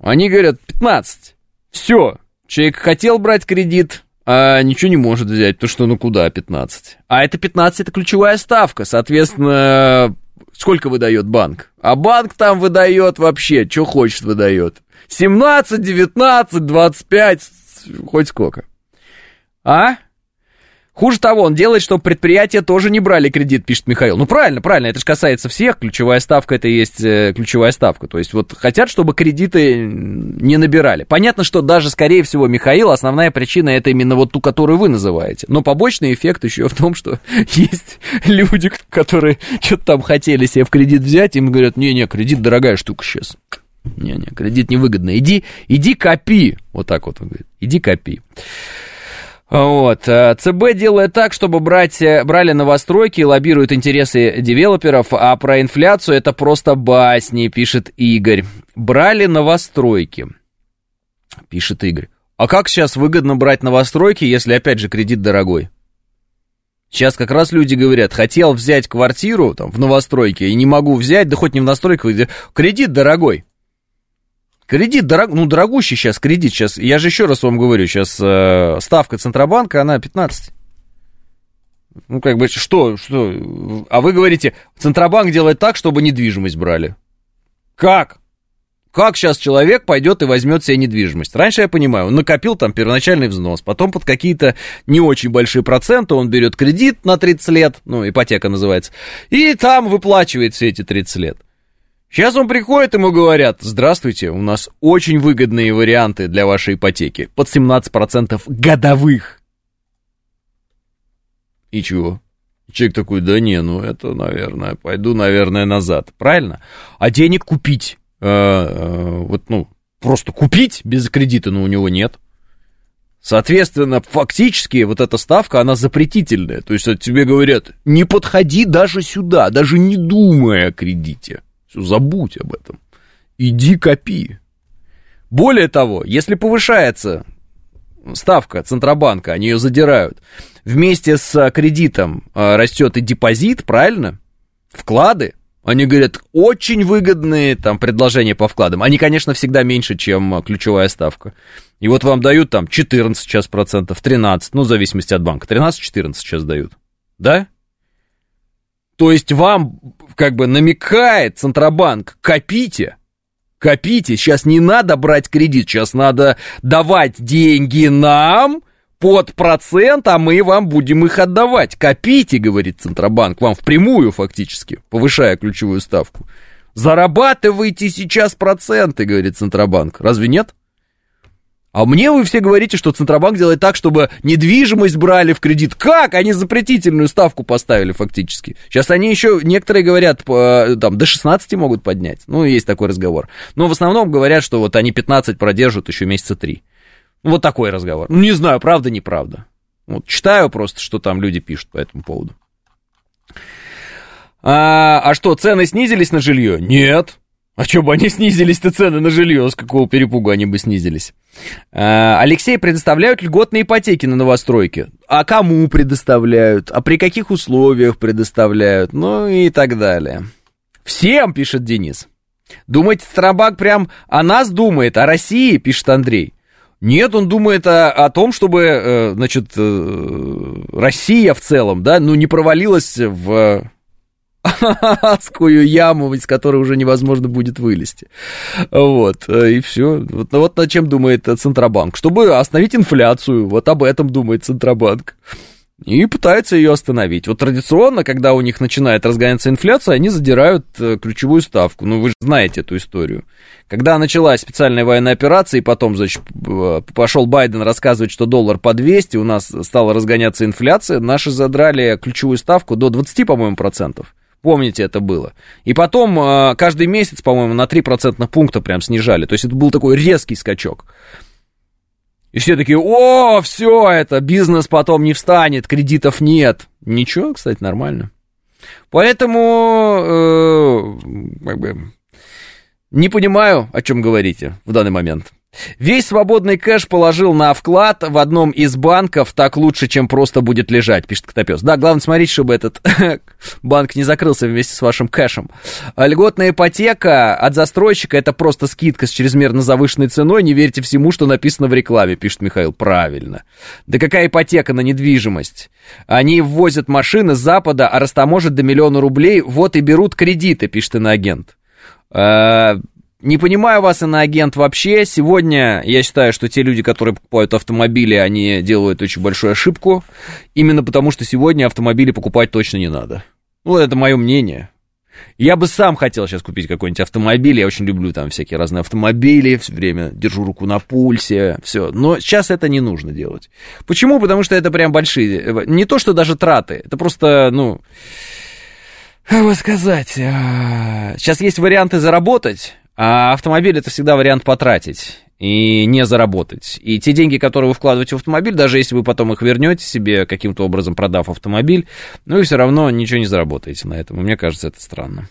Они говорят, 15, все, человек хотел брать кредит, а ничего не может взять, потому что ну куда 15? А это 15 это ключевая ставка, соответственно, сколько выдает банк? А банк там выдает вообще, что хочет выдает. 17, 19, 25, хоть сколько. А? Хуже того, он делает, чтобы предприятия тоже не брали кредит, пишет Михаил. Ну, правильно, правильно, это же касается всех. Ключевая ставка это и есть э, ключевая ставка. То есть вот хотят, чтобы кредиты не набирали. Понятно, что даже, скорее всего, Михаил, основная причина это именно вот ту, которую вы называете. Но побочный эффект еще в том, что [LAUGHS] есть люди, которые что-то там хотели себе в кредит взять, им говорят, не-не, кредит дорогая штука сейчас. Не-не, кредит невыгодно. Иди, иди копи. Вот так вот он говорит. Иди копи. Вот. Э, ЦБ делает так, чтобы брать, э, брали новостройки и лоббируют интересы девелоперов, а про инфляцию это просто басни, пишет Игорь. Брали новостройки, пишет Игорь. А как сейчас выгодно брать новостройки, если опять же кредит дорогой? Сейчас как раз люди говорят, хотел взять квартиру там, в новостройке и не могу взять, да хоть не в настройках, кредит дорогой. Кредит, дорог, ну, дорогущий сейчас кредит. Сейчас, я же еще раз вам говорю, сейчас э, ставка Центробанка, она 15. Ну, как бы, что, что? А вы говорите, Центробанк делает так, чтобы недвижимость брали. Как? Как сейчас человек пойдет и возьмет себе недвижимость? Раньше я понимаю, он накопил там первоначальный взнос, потом под какие-то не очень большие проценты он берет кредит на 30 лет, ну, ипотека называется, и там выплачивает все эти 30 лет. Сейчас он приходит, ему говорят, здравствуйте, у нас очень выгодные варианты для вашей ипотеки, под 17% годовых. И чего? Человек такой, да не, ну это, наверное, пойду, наверное, назад. Правильно? А денег купить, э, э, вот, ну, просто купить без кредита, ну, у него нет. Соответственно, фактически вот эта ставка, она запретительная. То есть тебе говорят, не подходи даже сюда, даже не думая о кредите. Все, забудь об этом. Иди копи. Более того, если повышается ставка Центробанка, они ее задирают, вместе с кредитом а, растет и депозит, правильно? Вклады. Они говорят, очень выгодные там предложения по вкладам. Они, конечно, всегда меньше, чем ключевая ставка. И вот вам дают там 14 сейчас процентов, 13, ну, в зависимости от банка. 13-14 сейчас дают. Да? То есть вам как бы намекает Центробанк, копите, копите, сейчас не надо брать кредит, сейчас надо давать деньги нам под процент, а мы вам будем их отдавать. Копите, говорит Центробанк, вам впрямую фактически, повышая ключевую ставку. Зарабатывайте сейчас проценты, говорит Центробанк. Разве нет? А мне вы все говорите, что Центробанк делает так, чтобы недвижимость брали в кредит. Как? Они запретительную ставку поставили фактически. Сейчас они еще, некоторые говорят, там, до 16 могут поднять. Ну, есть такой разговор. Но в основном говорят, что вот они 15 продержат еще месяца 3. Вот такой разговор. Ну, не знаю, правда, неправда. Вот читаю просто, что там люди пишут по этому поводу. А, а что, цены снизились на жилье? Нет. А что бы они снизились-то цены на жилье? С какого перепуга они бы снизились? А, Алексей, предоставляют льготные ипотеки на новостройки. А кому предоставляют? А при каких условиях предоставляют? Ну и так далее. Всем, пишет Денис. Думаете, Страбак прям о нас думает, о России, пишет Андрей. Нет, он думает о, о том, чтобы, э, значит, э, Россия в целом, да, ну, не провалилась в адскую яму, из которой уже невозможно будет вылезти. Вот, э, и все. Вот, вот над чем думает Центробанк. Чтобы остановить инфляцию, вот об этом думает Центробанк. И пытается ее остановить. Вот традиционно, когда у них начинает разгоняться инфляция, они задирают э, ключевую ставку. Ну, вы же знаете эту историю. Когда началась специальная военная операция, и потом, значит, пошел Байден рассказывать, что доллар по 200, у нас стала разгоняться инфляция, наши задрали ключевую ставку до 20, по-моему, процентов. Помните, это было. И потом э, каждый месяц, по-моему, на 3 процентных пункта прям снижали. То есть это был такой резкий скачок. И все такие, о, все это, бизнес потом не встанет, кредитов нет. Ничего, кстати, нормально. Поэтому, э, как бы, не понимаю, о чем говорите в данный момент. Весь свободный кэш положил на вклад в одном из банков, так лучше, чем просто будет лежать, пишет Котопес. Да, главное смотреть, чтобы этот [LAUGHS] банк не закрылся вместе с вашим кэшем. А льготная ипотека от застройщика это просто скидка с чрезмерно завышенной ценой. Не верьте всему, что написано в рекламе, пишет Михаил. Правильно. Да какая ипотека на недвижимость? Они ввозят машины с Запада, а растаможат до миллиона рублей, вот и берут кредиты, пишет иноагент. А, Не понимаю вас, иноагент, вообще. Сегодня я считаю, что те люди, которые покупают автомобили, они делают очень большую ошибку. Именно потому, что сегодня автомобили покупать точно не надо. Ну, это мое мнение. Я бы сам хотел сейчас купить какой-нибудь автомобиль. Я очень люблю там всякие разные автомобили. Все время держу руку на пульсе. Все. Но сейчас это не нужно делать. Почему? Потому что это прям большие... Не то, что даже траты. Это просто, ну... Как бы сказать... Сейчас есть варианты заработать, а автомобиль это всегда вариант потратить и не заработать. И те деньги, которые вы вкладываете в автомобиль, даже если вы потом их вернете себе, каким-то образом продав автомобиль, ну, вы все равно ничего не заработаете на этом. И мне кажется, это странно.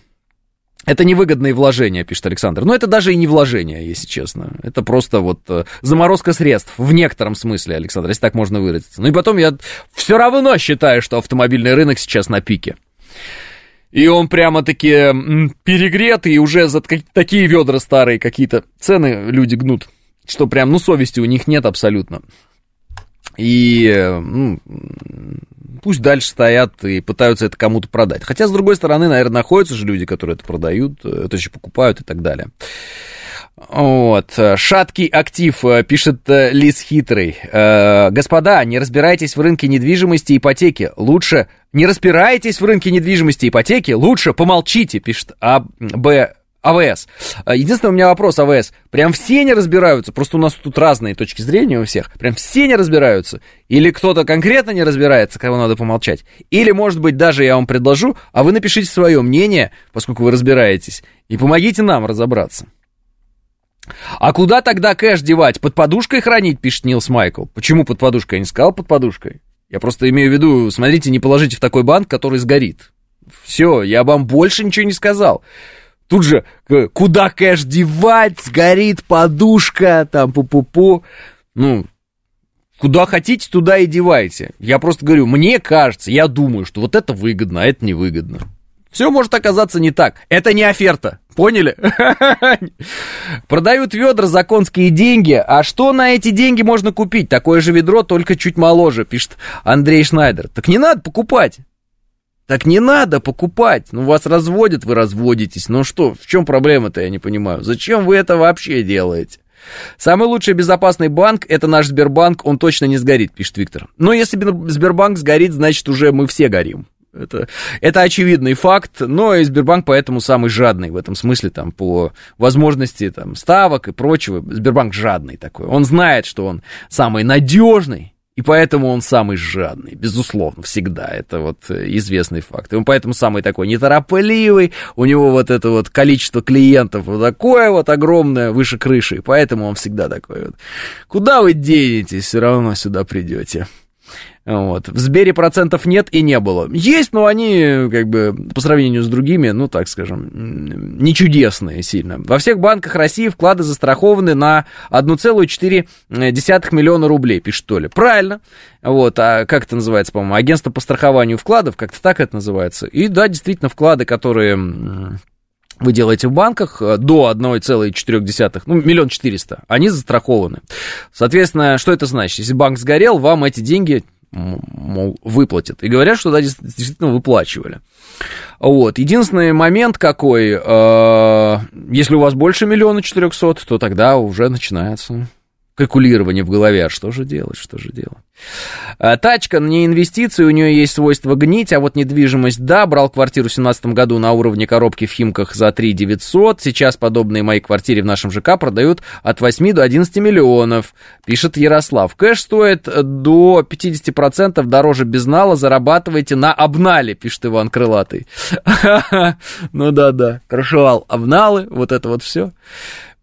Это невыгодные вложения, пишет Александр. Но это даже и не вложения, если честно. Это просто вот э, заморозка средств в некотором смысле, Александр, если так можно выразиться. Ну и потом я все равно считаю, что автомобильный рынок сейчас на пике. И он прямо-таки перегретый, уже за такие ведра старые какие-то цены люди гнут, что прям, ну, совести у них нет абсолютно. И ну, пусть дальше стоят и пытаются это кому-то продать. Хотя, с другой стороны, наверное, находятся же люди, которые это продают, это еще покупают и так далее. Вот. Шаткий актив, э, пишет э, Лис Хитрый. Э, господа, не разбирайтесь в рынке недвижимости и ипотеки. Лучше не разбирайтесь в рынке недвижимости и ипотеки. Лучше помолчите, пишет А. Б. АВС. Единственный у меня вопрос, АВС. Прям все не разбираются? Просто у нас тут разные точки зрения у всех. Прям все не разбираются? Или кто-то конкретно не разбирается, кого надо помолчать? Или, может быть, даже я вам предложу, а вы напишите свое мнение, поскольку вы разбираетесь, и помогите нам разобраться. А куда тогда кэш девать? Под подушкой хранить, пишет Нилс Майкл. Почему под подушкой? Я не сказал под подушкой. Я просто имею в виду, смотрите, не положите в такой банк, который сгорит. Все, я вам больше ничего не сказал. Тут же, куда кэш девать, сгорит подушка, там пу-пу-пу. Ну, куда хотите, туда и девайте. Я просто говорю, мне кажется, я думаю, что вот это выгодно, а это невыгодно. Все может оказаться не так. Это не оферта. Поняли? [LAUGHS] Продают ведра за конские деньги. А что на эти деньги можно купить? Такое же ведро, только чуть моложе, пишет Андрей Шнайдер. Так не надо покупать. Так не надо покупать. Ну, вас разводят, вы разводитесь. Ну что, в чем проблема-то, я не понимаю. Зачем вы это вообще делаете? Самый лучший безопасный банк – это наш Сбербанк, он точно не сгорит, пишет Виктор. Но если Сбербанк сгорит, значит, уже мы все горим. Это, это очевидный факт, но и Сбербанк поэтому самый жадный в этом смысле, там, по возможности там, ставок и прочего. Сбербанк жадный такой. Он знает, что он самый надежный, и поэтому он самый жадный, безусловно, всегда. Это вот известный факт. И он поэтому самый такой неторопливый, у него вот это вот количество клиентов вот такое вот огромное, выше крыши, и поэтому он всегда такой вот. Куда вы денетесь, все равно сюда придете. Вот. В Сбере процентов нет и не было. Есть, но они, как бы, по сравнению с другими, ну, так скажем, не чудесные сильно. Во всех банках России вклады застрахованы на 1,4 миллиона рублей, пишет Толя. Правильно. Вот, а как это называется, по-моему, агентство по страхованию вкладов, как-то так это называется. И да, действительно, вклады, которые вы делаете в банках э, до 1,4, ну, миллион четыреста, они застрахованы. Соответственно, что это значит? Если банк сгорел, вам эти деньги мол, выплатят. И говорят, что да, действительно выплачивали. Вот. Единственный момент какой, э, если у вас больше миллиона четырехсот, то тогда уже начинается калькулирование в голове, а что же делать, что же делать. А, тачка не инвестиции, у нее есть свойство гнить, а вот недвижимость, да, брал квартиру в 2017 году на уровне коробки в Химках за 3 900, сейчас подобные моей квартире в нашем ЖК продают от 8 до 11 миллионов, пишет Ярослав. Кэш стоит до 50% дороже безнала, зарабатывайте на обнале, пишет Иван Крылатый. [LAUGHS] Ну да-да, крышевал обналы, вот это вот все.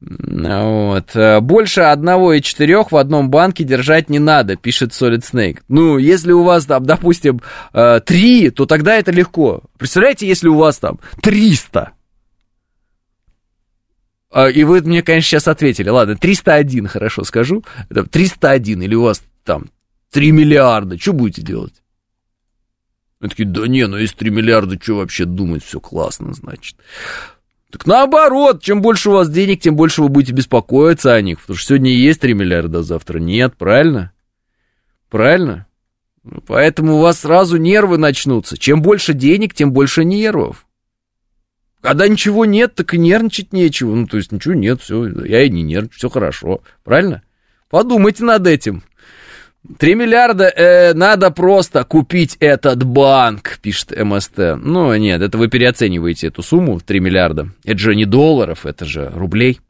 Вот. Э, больше одного и четырех в одном банке держать не надо, пишет Solid Snake. Ну, если у вас там, допустим, э, три, то тогда это легко. Представляете, если у вас там 300? А, и вы мне, конечно, сейчас ответили. Ладно, 301, хорошо скажу. 301, или у вас там 3 миллиарда. Что будете делать? Они такие, да не, ну если 3 миллиарда, что вообще думать, все классно, значит. Так наоборот, чем больше у вас денег, тем больше вы будете беспокоиться о них. Потому что сегодня есть 3 миллиарда, а завтра нет, правильно? Правильно? Поэтому у вас сразу нервы начнутся. Чем больше денег, тем больше нервов. Когда ничего нет, так и нервничать нечего. Ну, то есть ничего нет, все, я и не нервничаю, все хорошо. Правильно? Подумайте над этим. 3 миллиарда э, надо просто купить этот банк, пишет МСТ. Ну, нет, это вы переоцениваете эту сумму, 3 миллиарда. Это же не долларов, это же рублей.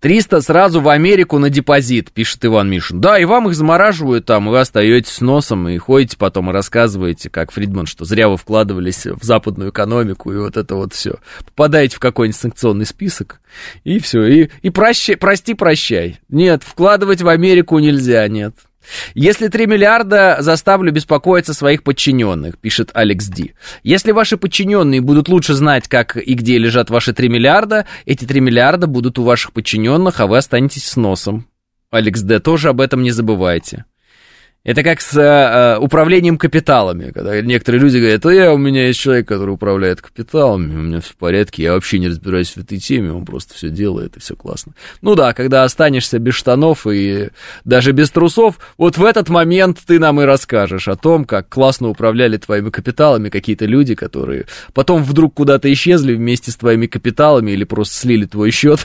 300 сразу в Америку на депозит, пишет Иван Мишин. Да, и вам их замораживают там, и вы остаетесь с носом, и ходите потом и рассказываете, как Фридман, что зря вы вкладывались в западную экономику, и вот это вот все. Попадаете в какой-нибудь санкционный список, и все, и, и прощай, прости, прощай. Нет, вкладывать в Америку нельзя, нет. Если 3 миллиарда, заставлю беспокоиться своих подчиненных, пишет Алекс Ди. Если ваши подчиненные будут лучше знать, как и где лежат ваши 3 миллиарда, эти 3 миллиарда будут у ваших подчиненных, а вы останетесь с носом. Алекс Д. тоже об этом не забывайте. Это как с э, управлением капиталами, когда некоторые люди говорят, а я, у меня есть человек, который управляет капиталами, у меня все в порядке, я вообще не разбираюсь в этой теме, он просто все делает, и все классно. Ну да, когда останешься без штанов и даже без трусов, вот в этот момент ты нам и расскажешь о том, как классно управляли твоими капиталами какие-то люди, которые потом вдруг куда-то исчезли вместе с твоими капиталами или просто слили твой счет,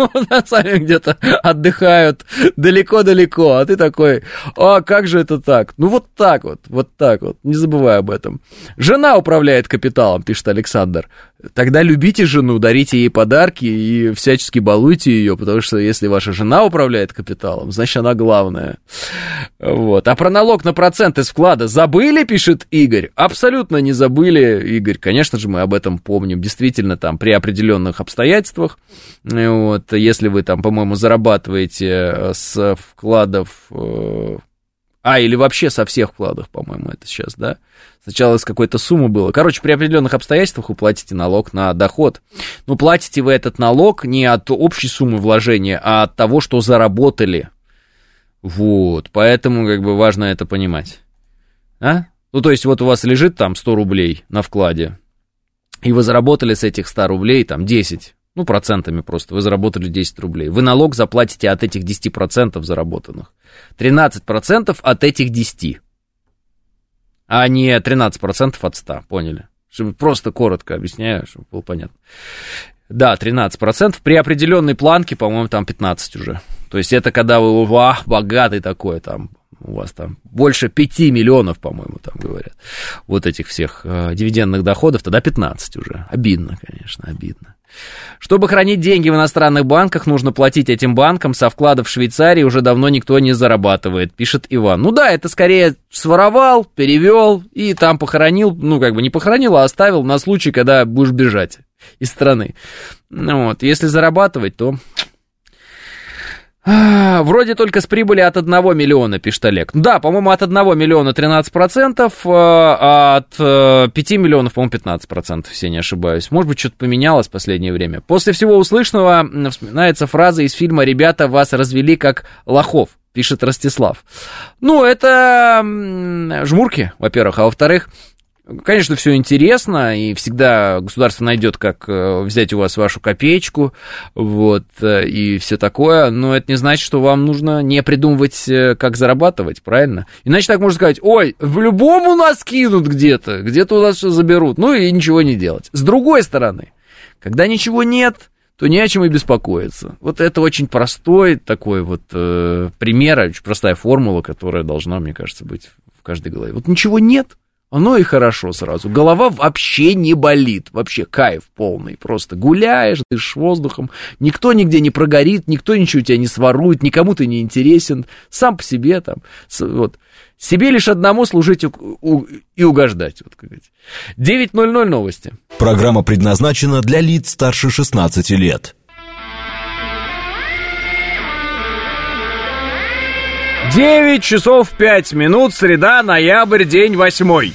[LAUGHS] сами где-то отдыхают далеко-далеко, а ты такой, а как же это так? Ну вот так вот, вот так вот, не забывай об этом. Жена управляет капиталом, пишет Александр. Тогда любите жену, дарите ей подарки и всячески балуйте ее, потому что если ваша жена управляет капиталом, значит она главная. Вот. А про налог на процент из вклада забыли, пишет Игорь? Абсолютно не забыли, Игорь. Конечно же, мы об этом помним. Действительно, там при определенных обстоятельствах, вот, если вы там, по-моему, зарабатываете с вкладов э, а, или вообще со всех вкладов, по-моему, это сейчас, да? Сначала с какой-то суммы было. Короче, при определенных обстоятельствах вы платите налог на доход. Но платите вы этот налог не от общей суммы вложения, а от того, что заработали. Вот, поэтому как бы важно это понимать. А? Ну, то есть вот у вас лежит там 100 рублей на вкладе, и вы заработали с этих 100 рублей там 10, ну, процентами просто, вы заработали 10 рублей. Вы налог заплатите от этих 10% заработанных. 13% от этих 10. А не 13% от 100, поняли? Чтобы просто коротко объясняю, чтобы было понятно. Да, 13%. При определенной планке, по-моему, там 15 уже. То есть это когда вы, вах, богатый такой, там, у вас там больше 5 миллионов, по-моему, там говорят, вот этих всех э, дивидендных доходов, тогда 15 уже. Обидно, конечно, обидно. Чтобы хранить деньги в иностранных банках, нужно платить этим банкам. Со вкладов в Швейцарии уже давно никто не зарабатывает, пишет Иван. Ну да, это скорее своровал, перевел и там похоронил, ну как бы не похоронил, а оставил на случай, когда будешь бежать из страны. Ну вот, если зарабатывать, то вроде только с прибыли от 1 миллиона, пишет Олег. Да, по-моему, от 1 миллиона 13%, а от 5 э, миллионов, по-моему, 15%, если я не ошибаюсь. Может быть, что-то поменялось в последнее время. После всего услышанного вспоминается фраза из фильма «Ребята, вас развели как лохов», пишет Ростислав. Ну, это жмурки, во-первых, а во-вторых, Конечно, все интересно, и всегда государство найдет, как э, взять у вас вашу копеечку, вот, э, и все такое, но это не значит, что вам нужно не придумывать, э, как зарабатывать, правильно? Иначе так можно сказать, ой, в любом у нас кинут где-то, где-то у нас что заберут, ну и ничего не делать. С другой стороны, когда ничего нет, то не о чем и беспокоиться. Вот это очень простой такой вот э, пример, очень простая формула, которая должна, мне кажется, быть в каждой голове. Вот ничего нет, оно и хорошо сразу. Голова вообще не болит. Вообще кайф полный. Просто гуляешь, дышишь воздухом. Никто нигде не прогорит, никто ничего у тебя не сворует, никому ты не интересен. Сам по себе там. Вот. Себе лишь одному служить и угождать. Вот, как 9.00 новости. Программа предназначена для лиц старше 16 лет. 9 часов 5 минут, среда, ноябрь, день восьмой.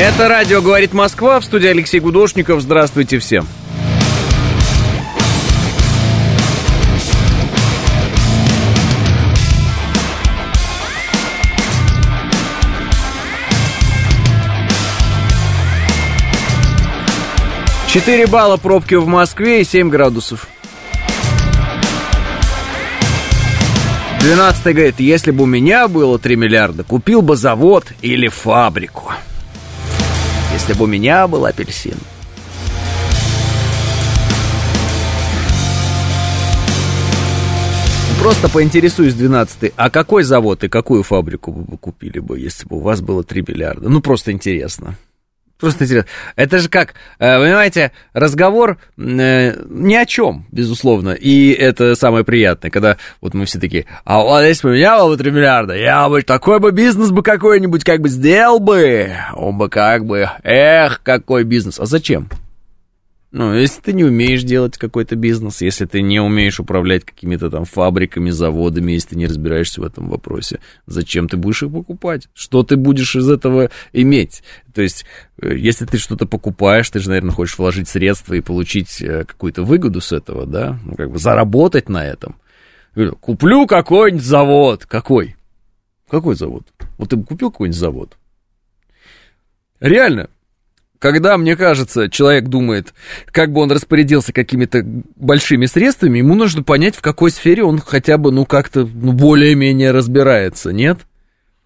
Это радио «Говорит Москва» в студии Алексей Гудошников. Здравствуйте всем. Четыре балла пробки в Москве и 7 градусов. 12 говорит, если бы у меня было 3 миллиарда, купил бы завод или фабрику. Если бы у меня был апельсин. Просто поинтересуюсь 12 а какой завод и какую фабрику вы купили бы, если бы у вас было 3 миллиарда? Ну, просто интересно. Просто интересно. Это же как, э, понимаете, разговор э, ни о чем, безусловно. И это самое приятное, когда вот мы все такие, а вот если бы у меня было бы 3 миллиарда, я бы такой бы бизнес бы какой-нибудь как бы сделал бы. Он бы как бы, эх, какой бизнес. А зачем? Ну, если ты не умеешь делать какой-то бизнес, если ты не умеешь управлять какими-то там фабриками, заводами, если ты не разбираешься в этом вопросе, зачем ты будешь их покупать? Что ты будешь из этого иметь? То есть, э, если ты что-то покупаешь, ты же, наверное, хочешь вложить средства и получить э, какую-то выгоду с этого, да? Ну, как бы заработать на этом. Куплю какой-нибудь завод. Какой? Какой завод? Вот ты бы купил какой-нибудь завод? Реально, когда, мне кажется, человек думает, как бы он распорядился какими-то большими средствами, ему нужно понять, в какой сфере он хотя бы, ну, как-то, ну, более-менее разбирается, нет?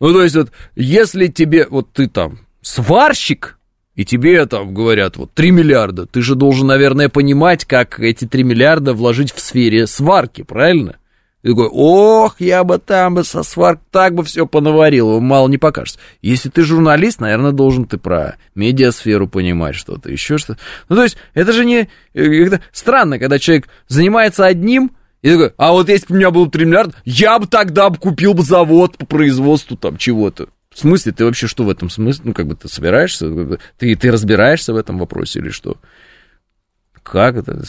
Ну, то есть, вот, если тебе, вот ты там сварщик, и тебе там говорят, вот, 3 миллиарда, ты же должен, наверное, понимать, как эти 3 миллиарда вложить в сфере сварки, правильно? И такой, ох, я бы там бы со сварк так бы все понаварил, мало не покажется. Если ты журналист, наверное, должен ты про медиасферу понимать что-то, еще что-то. Ну, то есть, это же не... Это странно, когда человек занимается одним, и такой, а вот если бы у меня был 3 миллиарда, я бы тогда бы купил бы завод по производству там чего-то. В смысле, ты вообще что в этом смысле? Ну, как бы ты собираешься? Ты, ты разбираешься в этом вопросе или что? Как это?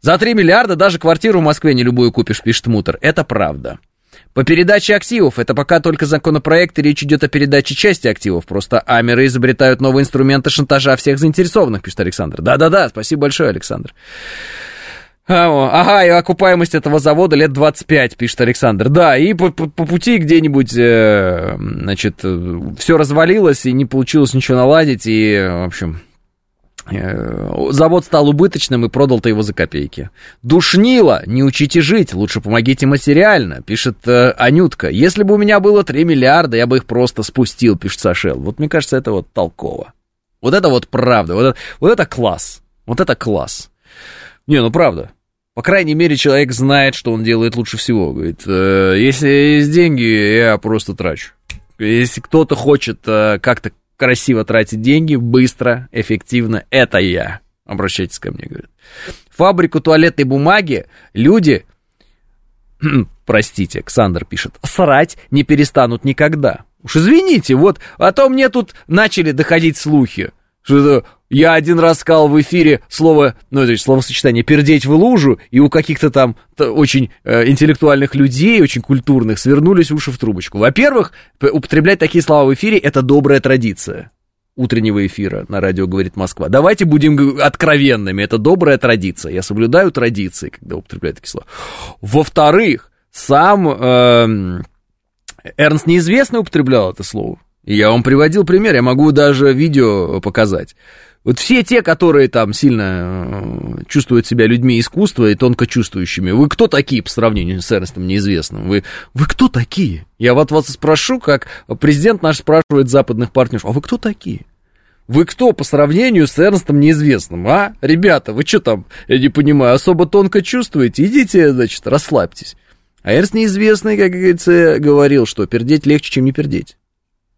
За 3 миллиарда даже квартиру в Москве не любую купишь, пишет Мутор. Это правда. По передаче активов, это пока только законопроект, и речь идет о передаче части активов. Просто амеры изобретают новые инструменты шантажа всех заинтересованных, пишет Александр. Да-да-да, спасибо большое, Александр. А, ага, и окупаемость этого завода лет 25, пишет Александр. Да, и по, по, по пути где-нибудь, э, значит, все развалилось, и не получилось ничего наладить, и, в общем, Э, завод стал убыточным и продал ты его за копейки. Душнило, не учите жить, лучше помогите материально, пишет э, Анютка. Если бы у меня было 3 миллиарда, я бы их просто спустил, пишет Сашел. Вот мне кажется, это вот толково. Вот это вот правда, вот это, вот это класс, вот это класс. Не, ну правда. По крайней мере, человек знает, что он делает лучше всего. Говорит, э, если есть деньги, я просто трачу. Если кто-то хочет э, как-то красиво тратить деньги, быстро, эффективно, это я. Обращайтесь ко мне, говорит. Фабрику туалетной бумаги люди, [CLEARS THROAT] простите, Александр пишет, срать не перестанут никогда. Уж извините, вот, а то мне тут начали доходить слухи, что я один раз сказал в эфире слово, ну, это словосочетание «пердеть в лужу», и у каких-то там очень э, интеллектуальных людей, очень культурных, свернулись уши в трубочку. Во-первых, употреблять такие слова в эфире – это добрая традиция утреннего эфира на радио «Говорит Москва». Давайте будем откровенными, это добрая традиция. Я соблюдаю традиции, когда употребляю такие слова. Во-вторых, сам э, Эрнст неизвестный употреблял это слово. Я вам приводил пример, я могу даже видео показать. Вот все те, которые там сильно э, чувствуют себя людьми искусства и тонко чувствующими, вы кто такие по сравнению с Эрнстом неизвестным? Вы, вы кто такие? Я вот вас спрошу, как президент наш спрашивает западных партнеров, а вы кто такие? Вы кто по сравнению с Эрнстом неизвестным, а? Ребята, вы что там, я не понимаю, особо тонко чувствуете? Идите, значит, расслабьтесь. А Эрнст неизвестный, как говорится, говорил, что пердеть легче, чем не пердеть.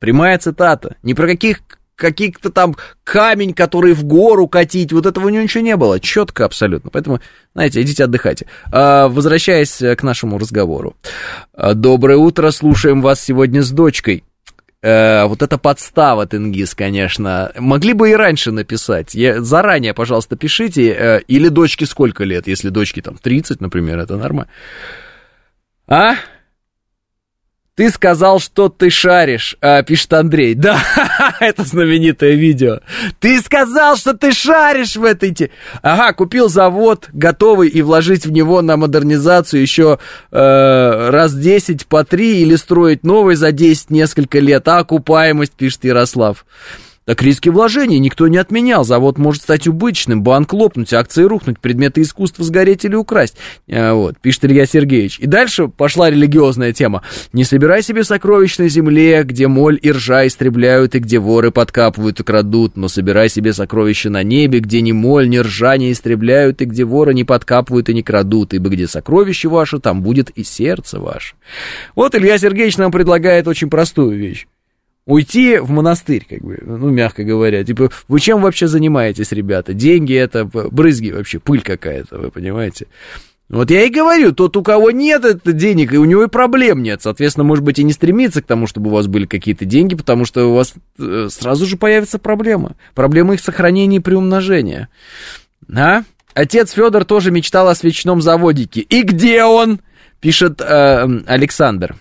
Прямая цитата. Ни про каких каких-то там камень, который в гору катить, вот этого у него ничего не было, четко абсолютно. Поэтому, знаете, идите отдыхайте. А, возвращаясь к нашему разговору. А, доброе утро, слушаем вас сегодня с дочкой. Э, вот это подстава, Тенгиз, конечно. Могли бы и раньше написать. Я, заранее, пожалуйста, пишите. Э, или дочке сколько лет? Если дочке там 30, например, это нормально. А? Ты сказал, что ты шаришь, а, пишет Андрей. Да, [LAUGHS] это знаменитое видео. Ты сказал, что ты шаришь в этой... Те... Ага, купил завод, готовый, и вложить в него на модернизацию еще э, раз 10 по 3 или строить новый за 10 несколько лет. А окупаемость, пишет Ярослав. Так риски вложений никто не отменял. Завод может стать убыточным, банк лопнуть, акции рухнуть, предметы искусства сгореть или украсть. А, вот, пишет Илья Сергеевич. И дальше пошла религиозная тема. Не собирай себе сокровищ на земле, где моль и ржа истребляют, и где воры подкапывают и крадут, но собирай себе сокровища на небе, где ни моль, ни ржа не истребляют, и где воры не подкапывают и не крадут, ибо где сокровище ваше, там будет и сердце ваше. Вот Илья Сергеевич нам предлагает очень простую вещь уйти в монастырь, как бы, ну, мягко говоря. Типа, вы чем вообще занимаетесь, ребята? Деньги это брызги вообще, пыль какая-то, вы понимаете? Вот я и говорю, тот, у кого нет это денег, и у него и проблем нет. Соответственно, может быть, и не стремиться к тому, чтобы у вас были какие-то деньги, потому что у вас э, сразу же появится проблема. Проблема их сохранения и приумножения. А? Отец Федор тоже мечтал о свечном заводике. И где он? Пишет э, Александр.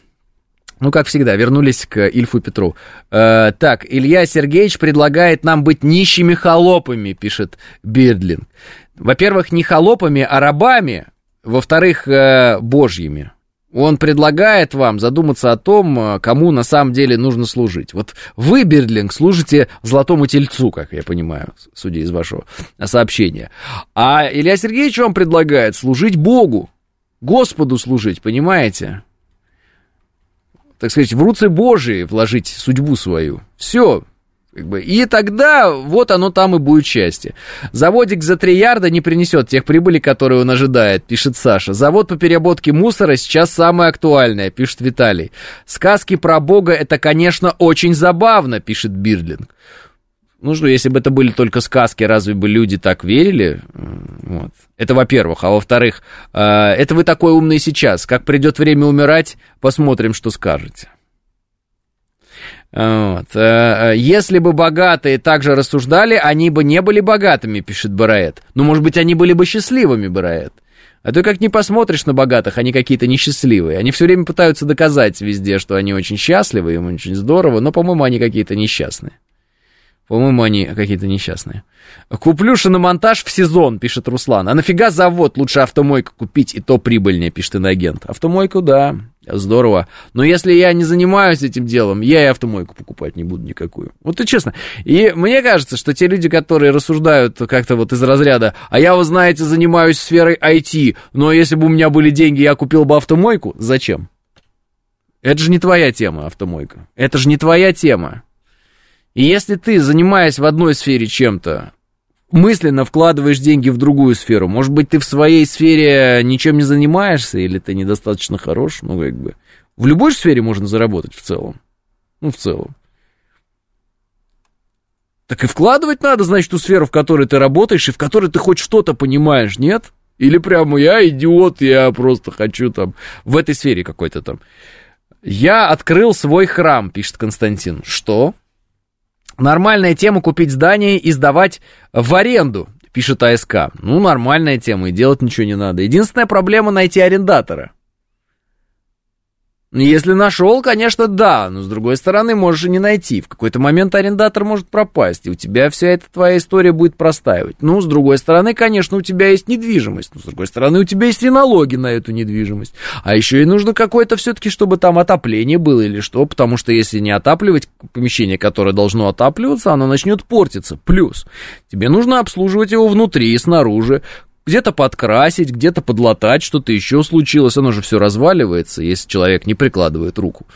Ну, как всегда, вернулись к Ильфу Петру. Э, так, Илья Сергеевич предлагает нам быть нищими холопами, пишет Бирдлин. Во-первых, не холопами, а рабами. Во-вторых, э, божьими. Он предлагает вам задуматься о том, э, кому на самом деле нужно служить. Вот вы, Бирдлинг, служите золотому тельцу, как я понимаю, судя из вашего сообщения. А Илья Сергеевич вам предлагает служить Богу, Господу служить, понимаете? Так сказать, в руцы Божии вложить судьбу свою. Все. Как бы, и тогда вот оно там и будет счастье. Заводик за 3 ярда не принесет тех прибыли, которые он ожидает, пишет Саша. Завод по переработке мусора сейчас самое актуальное, пишет Виталий. Сказки про Бога это, конечно, очень забавно, пишет Бирдлинг. Ну что, если бы это были только сказки, разве бы люди так верили? Вот. Это во-первых. А во-вторых, э, это вы такой умный сейчас. Как придет время умирать, посмотрим, что скажете. Вот. Э, если бы богатые также рассуждали, они бы не были богатыми, пишет Бараэт. Ну, может быть, они были бы счастливыми, Бараэт. А то как не посмотришь на богатых, они какие-то несчастливые. Они все время пытаются доказать везде, что они очень счастливы, им очень здорово, но, по-моему, они какие-то несчастные. По-моему, они какие-то несчастные. Куплю шиномонтаж в сезон, пишет Руслан. А нафига завод? Лучше автомойку купить, и то прибыльнее, пишет иногент. Автомойку, да, здорово. Но если я не занимаюсь этим делом, я и автомойку покупать не буду никакую. Вот и честно. И мне кажется, что те люди, которые рассуждают как-то вот из разряда, а я, вы знаете, занимаюсь сферой IT, но если бы у меня были деньги, я купил бы автомойку, зачем? Это же не твоя тема, автомойка. Это же не твоя тема. И если ты, занимаясь в одной сфере чем-то, мысленно вкладываешь деньги в другую сферу, может быть, ты в своей сфере ничем не занимаешься, или ты недостаточно хорош, ну, как бы. В любой сфере можно заработать в целом. Ну, в целом. Так и вкладывать надо, значит, ту сферу, в которой ты работаешь, и в которой ты хоть что-то понимаешь, нет? Или прямо я идиот, я просто хочу там в этой сфере какой-то там. Я открыл свой храм, пишет Константин. Что? Нормальная тема купить здание и сдавать в аренду, пишет АСК. Ну, нормальная тема, и делать ничего не надо. Единственная проблема найти арендатора. Если нашел, конечно, да, но с другой стороны, можешь и не найти. В какой-то момент арендатор может пропасть, и у тебя вся эта твоя история будет простаивать. Ну, с другой стороны, конечно, у тебя есть недвижимость, но с другой стороны, у тебя есть и налоги на эту недвижимость. А еще и нужно какое-то все-таки, чтобы там отопление было или что, потому что если не отапливать помещение, которое должно отапливаться, оно начнет портиться. Плюс, тебе нужно обслуживать его внутри и снаружи где-то подкрасить, где-то подлатать, что-то еще случилось, оно же все разваливается, если человек не прикладывает руку,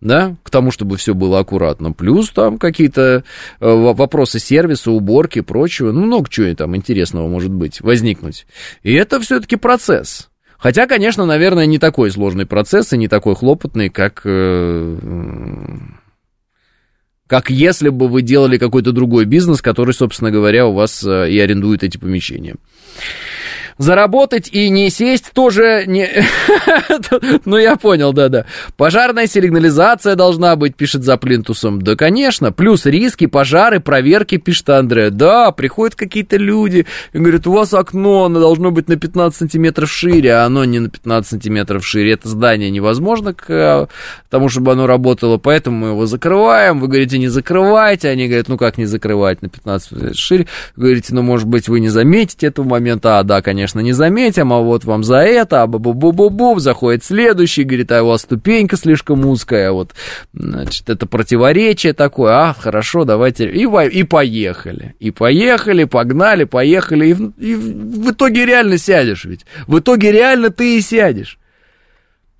да, к тому, чтобы все было аккуратно. Плюс там какие-то э, вопросы сервиса, уборки, прочего, ну, много чего там интересного может быть, возникнуть. И это все-таки процесс. Хотя, конечно, наверное, не такой сложный процесс и не такой хлопотный, как э, как если бы вы делали какой-то другой бизнес, который, собственно говоря, у вас э, и арендует эти помещения. Заработать и не сесть тоже не... [LAUGHS] ну, я понял, да-да. Пожарная сигнализация должна быть, пишет за плинтусом. Да, конечно. Плюс риски, пожары, проверки, пишет Андре. Да, приходят какие-то люди и говорят, у вас окно, оно должно быть на 15 сантиметров шире, а оно не на 15 сантиметров шире. Это здание невозможно к э, тому, чтобы оно работало, поэтому мы его закрываем. Вы говорите, не закрывайте. Они говорят, ну как не закрывать на 15 шире? Вы говорите, ну, может быть, вы не заметите этого момента. А, да, конечно конечно, не заметим, а вот вам за это, а бу бу бу бу заходит следующий, говорит, а у вас ступенька слишком узкая, вот, значит, это противоречие такое, а, хорошо, давайте, и, и поехали, и поехали, погнали, поехали, и, и в итоге реально сядешь ведь, в итоге реально ты и сядешь.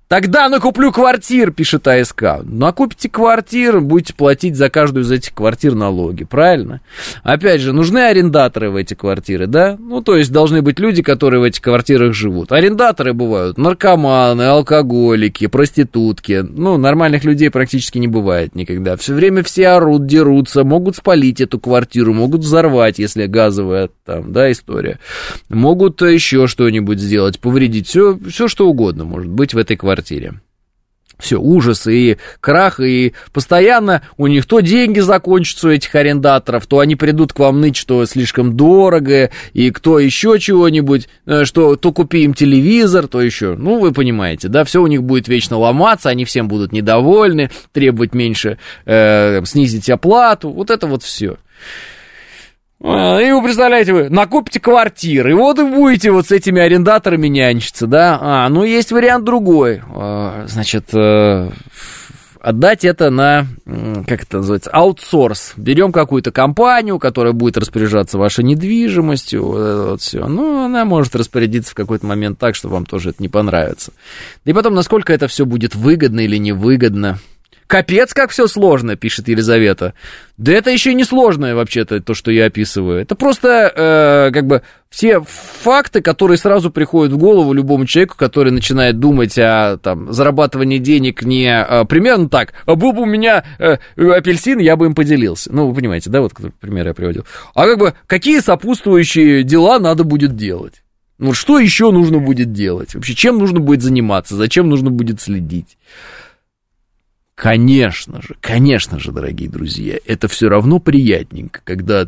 Тогда накуплю квартир, пишет АСК. Накупите квартир, будете платить за каждую из этих квартир налоги, правильно? Опять же, нужны арендаторы в эти квартиры, да? Ну, то есть должны быть люди, которые в этих квартирах живут. Арендаторы бывают наркоманы, алкоголики, проститутки. Ну, нормальных людей практически не бывает никогда. Все время все орут, дерутся, могут спалить эту квартиру, могут взорвать, если газовая там, да, история. Могут еще что-нибудь сделать, повредить. Все, все что угодно может быть в этой квартире квартире. Все, ужас и крах, и постоянно у них то деньги закончатся у этих арендаторов, то они придут к вам ныть, что слишком дорого, и кто еще чего-нибудь, э, что то купи им телевизор, то еще, ну, вы понимаете, да, все у них будет вечно ломаться, они всем будут недовольны, требовать меньше, э, снизить оплату, вот это вот все. А, и вы представляете, вы накупите квартиры, и вот и будете вот с этими арендаторами нянчиться, да? А, ну есть вариант другой. А, значит, э, отдать это на, как это называется, аутсорс. Берем какую-то компанию, которая будет распоряжаться вашей недвижимостью, вот, вот все. Ну, она может распорядиться в какой-то момент так, что вам тоже это не понравится. И потом, насколько это все будет выгодно или невыгодно. Капец, как все сложно, пишет Елизавета. Да это еще не сложное вообще-то, то, что я описываю. Это просто, э, как бы, все факты, которые сразу приходят в голову любому человеку, который начинает думать о там, зарабатывании денег не а, примерно так. А был бы у меня э, апельсин, я бы им поделился. Ну, вы понимаете, да, вот пример я приводил. А как бы, какие сопутствующие дела надо будет делать? Ну, что еще нужно будет делать? Вообще, чем нужно будет заниматься? Зачем нужно будет следить? Конечно же, конечно же, дорогие друзья, это все равно приятненько, когда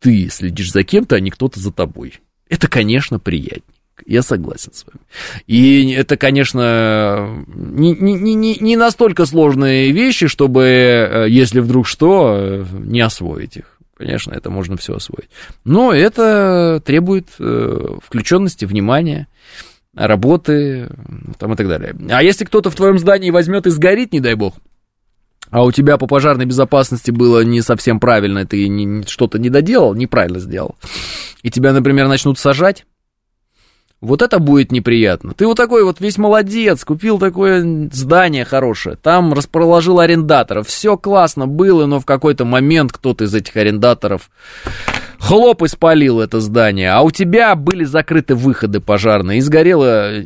ты следишь за кем-то, а не кто-то за тобой. Это, конечно, приятненько. Я согласен с вами. И это, конечно, не, не, не, не настолько сложные вещи, чтобы, э, если вдруг что, э, не освоить их. Конечно, это можно все освоить. Но это требует э, включенности, внимания работы там и так далее. А если кто-то в твоем здании возьмет и сгорит, не дай бог, а у тебя по пожарной безопасности было не совсем правильно, ты не, что-то не доделал, неправильно сделал, и тебя, например, начнут сажать, вот это будет неприятно. Ты вот такой вот весь молодец, купил такое здание хорошее, там расположил арендаторов, все классно было, но в какой-то момент кто-то из этих арендаторов хлоп и спалил это здание, а у тебя были закрыты выходы пожарные, и сгорело э,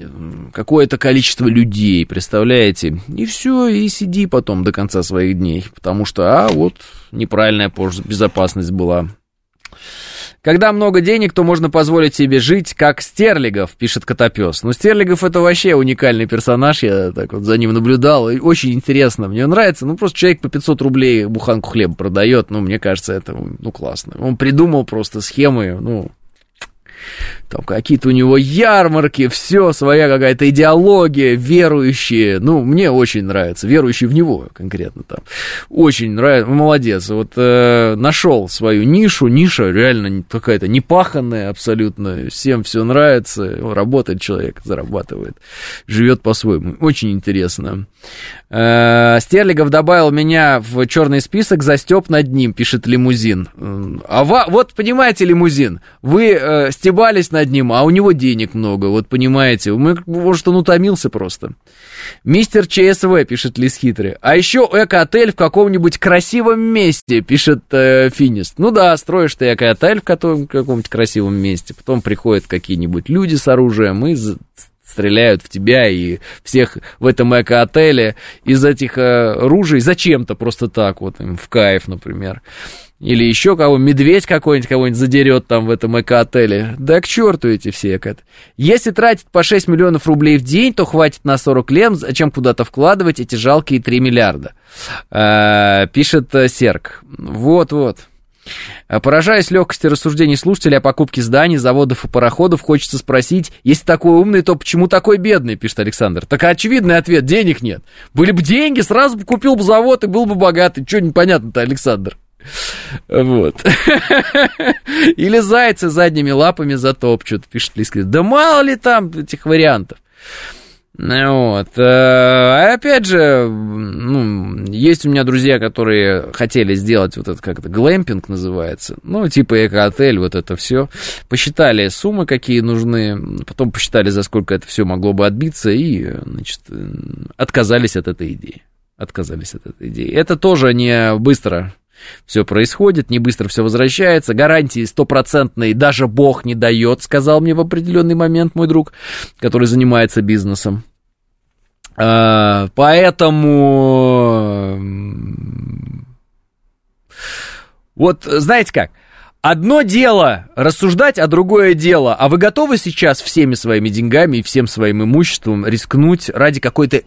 какое-то количество людей, представляете? И все, и сиди потом до конца своих дней, потому что, а, вот, неправильная безопасность была. Когда много денег, то можно позволить себе жить как Стерлигов, пишет Котопес. Ну, Стерлигов это вообще уникальный персонаж, я так вот за ним наблюдал, и очень интересно, мне нравится. Ну, просто человек по 500 рублей буханку хлеба продает, ну, мне кажется, это, ну, классно. Он придумал просто схемы, ну, там какие-то у него ярмарки, все, своя какая-то идеология, верующие, ну, мне очень нравится, верующие в него конкретно там, очень нравится, молодец, вот э, нашел свою нишу, ниша реально какая-то непаханная абсолютно, всем все нравится, работает человек, зарабатывает, живет по-своему, очень интересно. Э, Стерлигов добавил меня в черный список за степ над ним, пишет лимузин. А ва, вот понимаете, лимузин, вы э, стебались над ним, а у него денег много, вот понимаете, может он утомился просто. Мистер ЧСВ, пишет Лис Хитрый. А еще эко-отель в каком-нибудь красивом месте, пишет э, Финист. Ну да, строишь ты эко-отель в каком-нибудь красивом месте, потом приходят какие-нибудь люди с оружием и стреляют в тебя и всех в этом эко-отеле из этих э, ружей зачем-то просто так вот им в кайф, например. Или еще кого, медведь какой-нибудь кого-нибудь задерет там в этом эко-отеле. Да к черту эти все эко Если тратить по 6 миллионов рублей в день, то хватит на 40 лет, зачем куда-то вкладывать эти жалкие 3 миллиарда? Э, пишет э, Серк. Вот-вот. Э, поражаясь легкости рассуждений слушателей о покупке зданий, заводов и пароходов, хочется спросить, если такой умный, то почему такой бедный, пишет Александр. Так очевидный ответ, денег нет. Были бы деньги, сразу бы купил бы завод и был бы богатый. Что непонятно-то, Александр? Вот. [LAUGHS] Или зайцы задними лапами затопчут, пишет Лиска. Да мало ли там этих вариантов. Вот. А опять же, ну, есть у меня друзья, которые хотели сделать вот это как-то глэмпинг называется. Ну, типа эко-отель, вот это все. Посчитали суммы, какие нужны, потом посчитали, за сколько это все могло бы отбиться, и, значит, отказались от этой идеи. Отказались от этой идеи. Это тоже не быстро все происходит, не быстро все возвращается, гарантии стопроцентной даже Бог не дает, сказал мне в определенный момент мой друг, который занимается бизнесом. А, поэтому... Вот знаете как? Одно дело рассуждать, а другое дело. А вы готовы сейчас всеми своими деньгами и всем своим имуществом рискнуть ради какой-то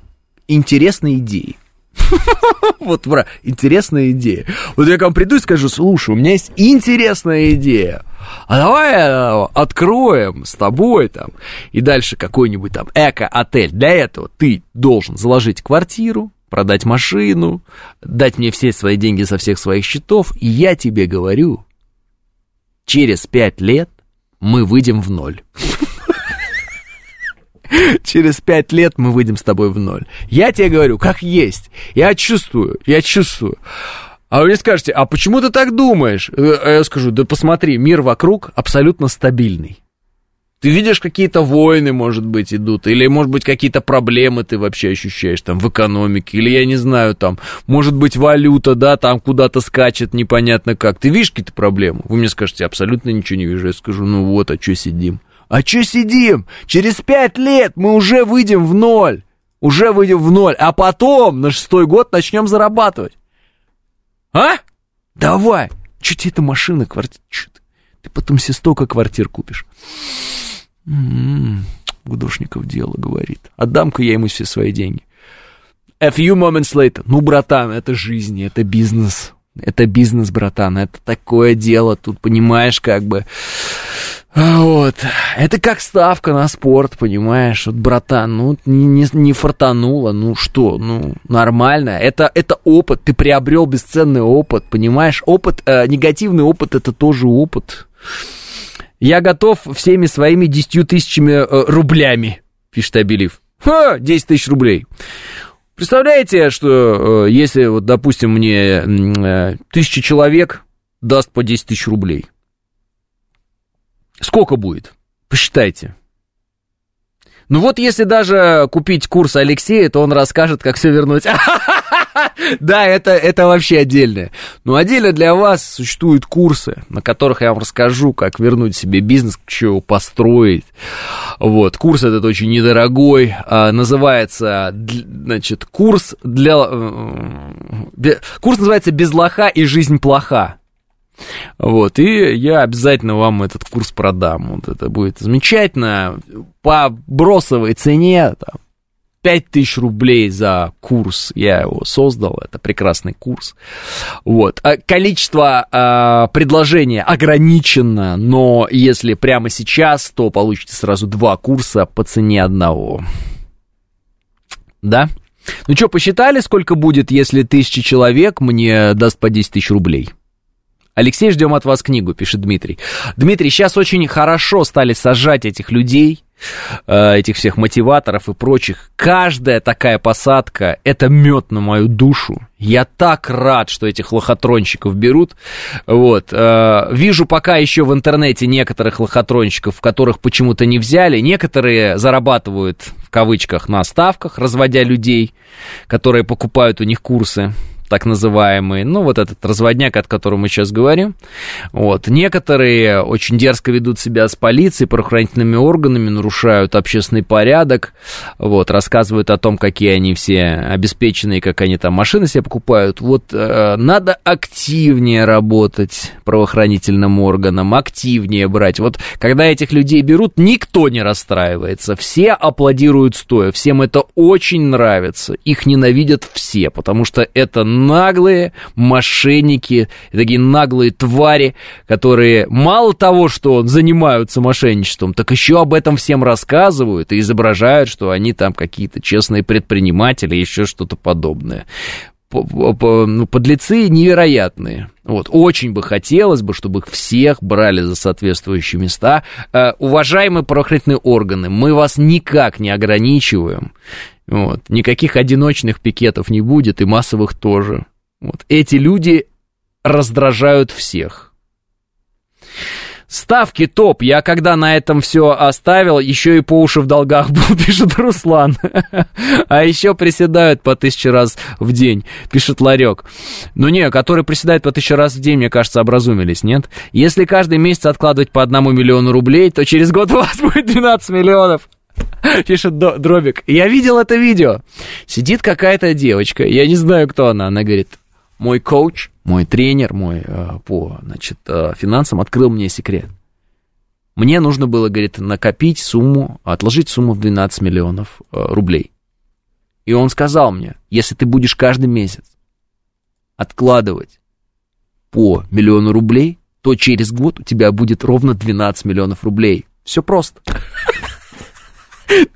интересной идеи? [LAUGHS] Вот, бра, интересная идея. Вот я к вам приду и скажу, слушай, у меня есть интересная идея. А давай э, откроем с тобой там и дальше какой-нибудь там эко-отель. Для этого ты должен заложить квартиру, продать машину, дать мне все свои деньги со всех своих счетов, и я тебе говорю, через пять лет мы выйдем в ноль. [LAUGHS] [LAUGHS] Через пять лет мы выйдем с тобой в ноль. Я тебе говорю, как есть. Я чувствую, я чувствую. А вы мне скажете, а почему ты так думаешь? Э, а я скажу, да посмотри, мир вокруг абсолютно стабильный. Ты видишь, какие-то войны, может быть, идут, или, может быть, какие-то проблемы ты вообще ощущаешь там в экономике, или, я не знаю, там, может быть, валюта, да, там куда-то скачет непонятно как. Ты видишь какие-то проблемы? Вы мне скажете, абсолютно ничего не вижу. Я скажу, ну вот, а что сидим? А чё сидим? Через пять лет мы уже выйдем в ноль. Уже выйдем в ноль. А потом на шестой год начнем зарабатывать. А? Давай. Чё тебе эта машина, квартира? Чё ты? ты потом себе столько квартир купишь. М-м-м. Гудошников дело, говорит. Отдам-ка я ему все свои деньги. A few moments later. Ну, братан, это жизнь, это бизнес. Это бизнес, братан, это такое дело. Тут, понимаешь, как бы... А вот. Это как ставка на спорт, понимаешь? Вот, братан, ну, не, не, не фартануло, ну что, ну, нормально. Это, это опыт, ты приобрел бесценный опыт, понимаешь? Опыт, э, негативный опыт, это тоже опыт. Я готов всеми своими десятью тысячами э, рублями, пишет Абелив. Ха, 10 тысяч рублей. Представляете, что э, если, вот, допустим, мне э, тысяча человек даст по 10 тысяч рублей – Сколько будет? Посчитайте. Ну вот если даже купить курс Алексея, то он расскажет, как все вернуть. [LAUGHS] Да, это, это вообще отдельное. Но отдельно для вас существуют курсы, на которых я вам расскажу, как вернуть себе бизнес, что его построить. Вот, курс этот очень недорогой, а, называется, значит, курс для... Э, курс называется «Без лоха и жизнь плоха». Вот, и я обязательно вам этот курс продам. Вот это будет замечательно. По бросовой цене, там, 5000 рублей за курс, я его создал, это прекрасный курс. Вот. А количество э, предложений ограничено, но если прямо сейчас, то получите сразу два курса по цене одного. Да? Ну что, посчитали, сколько будет, если тысяча человек мне даст по 10 тысяч рублей? Алексей, ждем от вас книгу, пишет Дмитрий. Дмитрий, сейчас очень хорошо стали сажать этих людей, э, этих всех мотиваторов и прочих. Каждая такая посадка – это мед на мою душу. Я так рад, что этих лохотронщиков берут. Вот. Э, вижу пока еще в интернете некоторых лохотронщиков, которых почему-то не взяли. Некоторые зарабатывают, в кавычках, на ставках, разводя людей, которые покупают у них курсы так называемые, ну, вот этот разводняк, от которого мы сейчас говорим. Вот. Некоторые очень дерзко ведут себя с полицией, правоохранительными органами, нарушают общественный порядок, вот, рассказывают о том, какие они все обеспеченные, как они там машины себе покупают. Вот э, надо активнее работать правоохранительным органам, активнее брать. Вот когда этих людей берут, никто не расстраивается, все аплодируют стоя, всем это очень нравится, их ненавидят все, потому что это наглые мошенники, такие наглые твари, которые мало того, что занимаются мошенничеством, так еще об этом всем рассказывают и изображают, что они там какие-то честные предприниматели, еще что-то подобное. ну, подлецы невероятные. Вот, очень бы хотелось бы, чтобы их всех брали за соответствующие места. Э, уважаемые правоохранительные органы, мы вас никак не ограничиваем. Вот, никаких одиночных пикетов не будет, и массовых тоже. Вот, эти люди раздражают всех. Ставки топ. Я когда на этом все оставил, еще и по уши в долгах [LAUGHS] был, пишет Руслан. А еще приседают по тысяче раз в день, пишет Ларек. Ну не, которые приседают по тысяче раз в день, мне кажется, образумились, нет? Если каждый месяц откладывать по одному миллиону рублей, то через год у вас [LAUGHS] будет 12 миллионов. [LAUGHS] Пишет Дробик. Я видел это видео. Сидит какая-то девочка, я не знаю, кто она. Она говорит, мой коуч, мой тренер, мой э, по значит, э, финансам открыл мне секрет. Мне нужно было, говорит, накопить сумму, отложить сумму в 12 миллионов э, рублей. И он сказал мне, если ты будешь каждый месяц откладывать по миллиону рублей, то через год у тебя будет ровно 12 миллионов рублей. Все просто.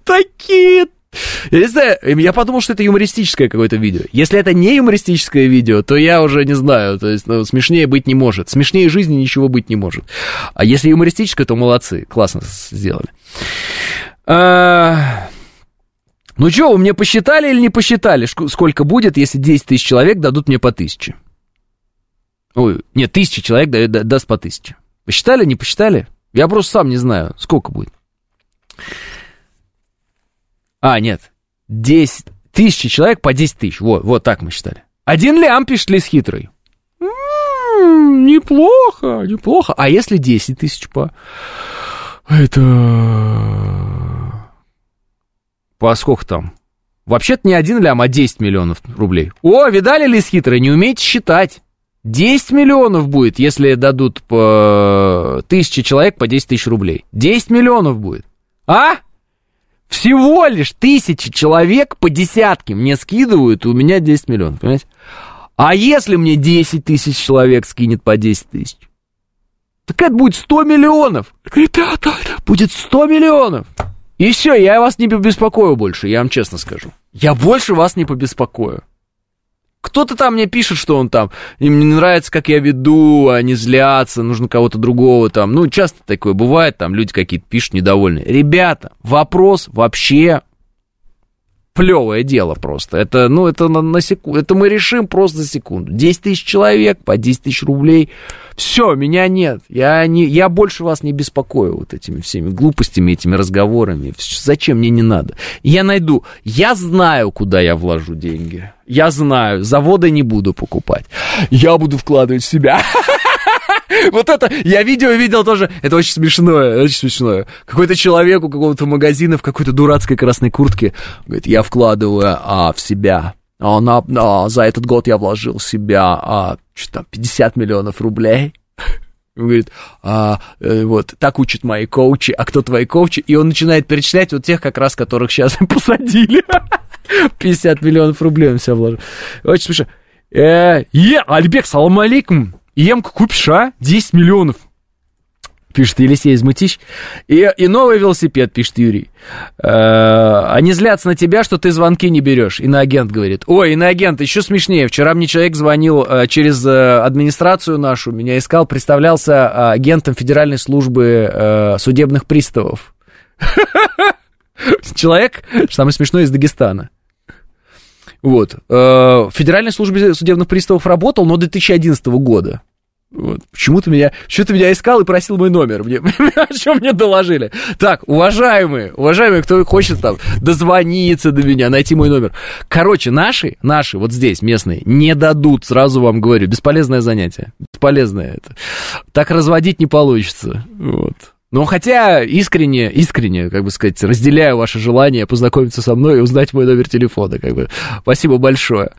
Такие я не знаю, я подумал, что это юмористическое какое-то видео. Если это не юмористическое видео, то я уже не знаю, то есть ну, смешнее быть не может. Смешнее жизни ничего быть не может. А если юмористическое, то молодцы, классно сделали. А... Ну что, вы мне посчитали или не посчитали, сколько будет, если 10 тысяч человек дадут мне по тысяче? Ой, нет, тысяча человек дает, даст по тысяче. Посчитали, не посчитали? Я просто сам не знаю, сколько будет. А, нет. 10 тысяч человек по 10 тысяч. Вот, вот так мы считали. Один лям, пишет Лис Хитрый. М-м, неплохо, неплохо. А если 10 тысяч по... Это... По сколько там? Вообще-то не один лям, а 10 миллионов рублей. О, видали, Лис Хитрый, не умеете считать. 10 миллионов будет, если дадут по тысяче человек по 10 тысяч рублей. 10 миллионов будет. А? Всего лишь тысячи человек по десятке мне скидывают, и у меня 10 миллионов, понимаете? А если мне 10 тысяч человек скинет по 10 тысяч? Так это будет 100 миллионов. Ребята, это будет 100 миллионов. И все, я вас не побеспокою больше, я вам честно скажу. Я больше вас не побеспокою. Кто-то там мне пишет, что он там, им не нравится, как я веду, они злятся, нужно кого-то другого там. Ну, часто такое бывает, там люди какие-то пишут недовольные. Ребята, вопрос вообще плевое дело просто. Это, ну, это на, на секунду, это мы решим просто за секунду. 10 тысяч человек по 10 тысяч рублей. Все, меня нет. Я, не, я больше вас не беспокою вот этими всеми глупостями, этими разговорами. Зачем мне не надо? Я найду. Я знаю, куда я вложу деньги. Я знаю. Заводы не буду покупать. Я буду вкладывать в себя. [LAUGHS] [LAUGHS] Вот это, я видео видел тоже, это очень смешное, очень смешное. Какой-то человек у какого-то магазина в какой-то дурацкой красной куртке говорит, я вкладываю а, в себя. А, на, а, за этот год я вложил в себя а, что там, 50 миллионов рублей. [LAUGHS] Он говорит, а, э, вот, так учат мои коучи, а кто твои коучи? И он начинает перечислять вот тех, как раз, которых сейчас [LAUGHS] посадили. 50 миллионов рублей он себя вложил. Очень смешно. Э, е, Альбек, салам алейкум. Емку купишь, а? 10 миллионов. Пишет Елисей из. И, и новый велосипед, пишет Юрий. Э, они злятся на тебя, что ты звонки не берешь. Иноагент говорит. Ой, иноагент, еще смешнее. Вчера мне человек звонил э, через э, администрацию нашу, меня искал, представлялся агентом Федеральной службы судебных приставов. [LAUGHS] Человек, самое смешное, из Дагестана. Вот. В Федеральной службе судебных приставов работал, но до 2011 года. Вот. Почему-то меня, что-то меня искал и просил мой номер. Мне, [LAUGHS] о чем мне доложили. Так, уважаемые, уважаемые, кто хочет там дозвониться до меня, найти мой номер. Короче, наши, наши, вот здесь, местные, не дадут, сразу вам говорю. Бесполезное занятие. Бесполезное это. Так разводить не получится. Вот. Но хотя искренне, искренне, как бы сказать, разделяю ваше желание познакомиться со мной и узнать мой номер телефона, как бы. Спасибо большое.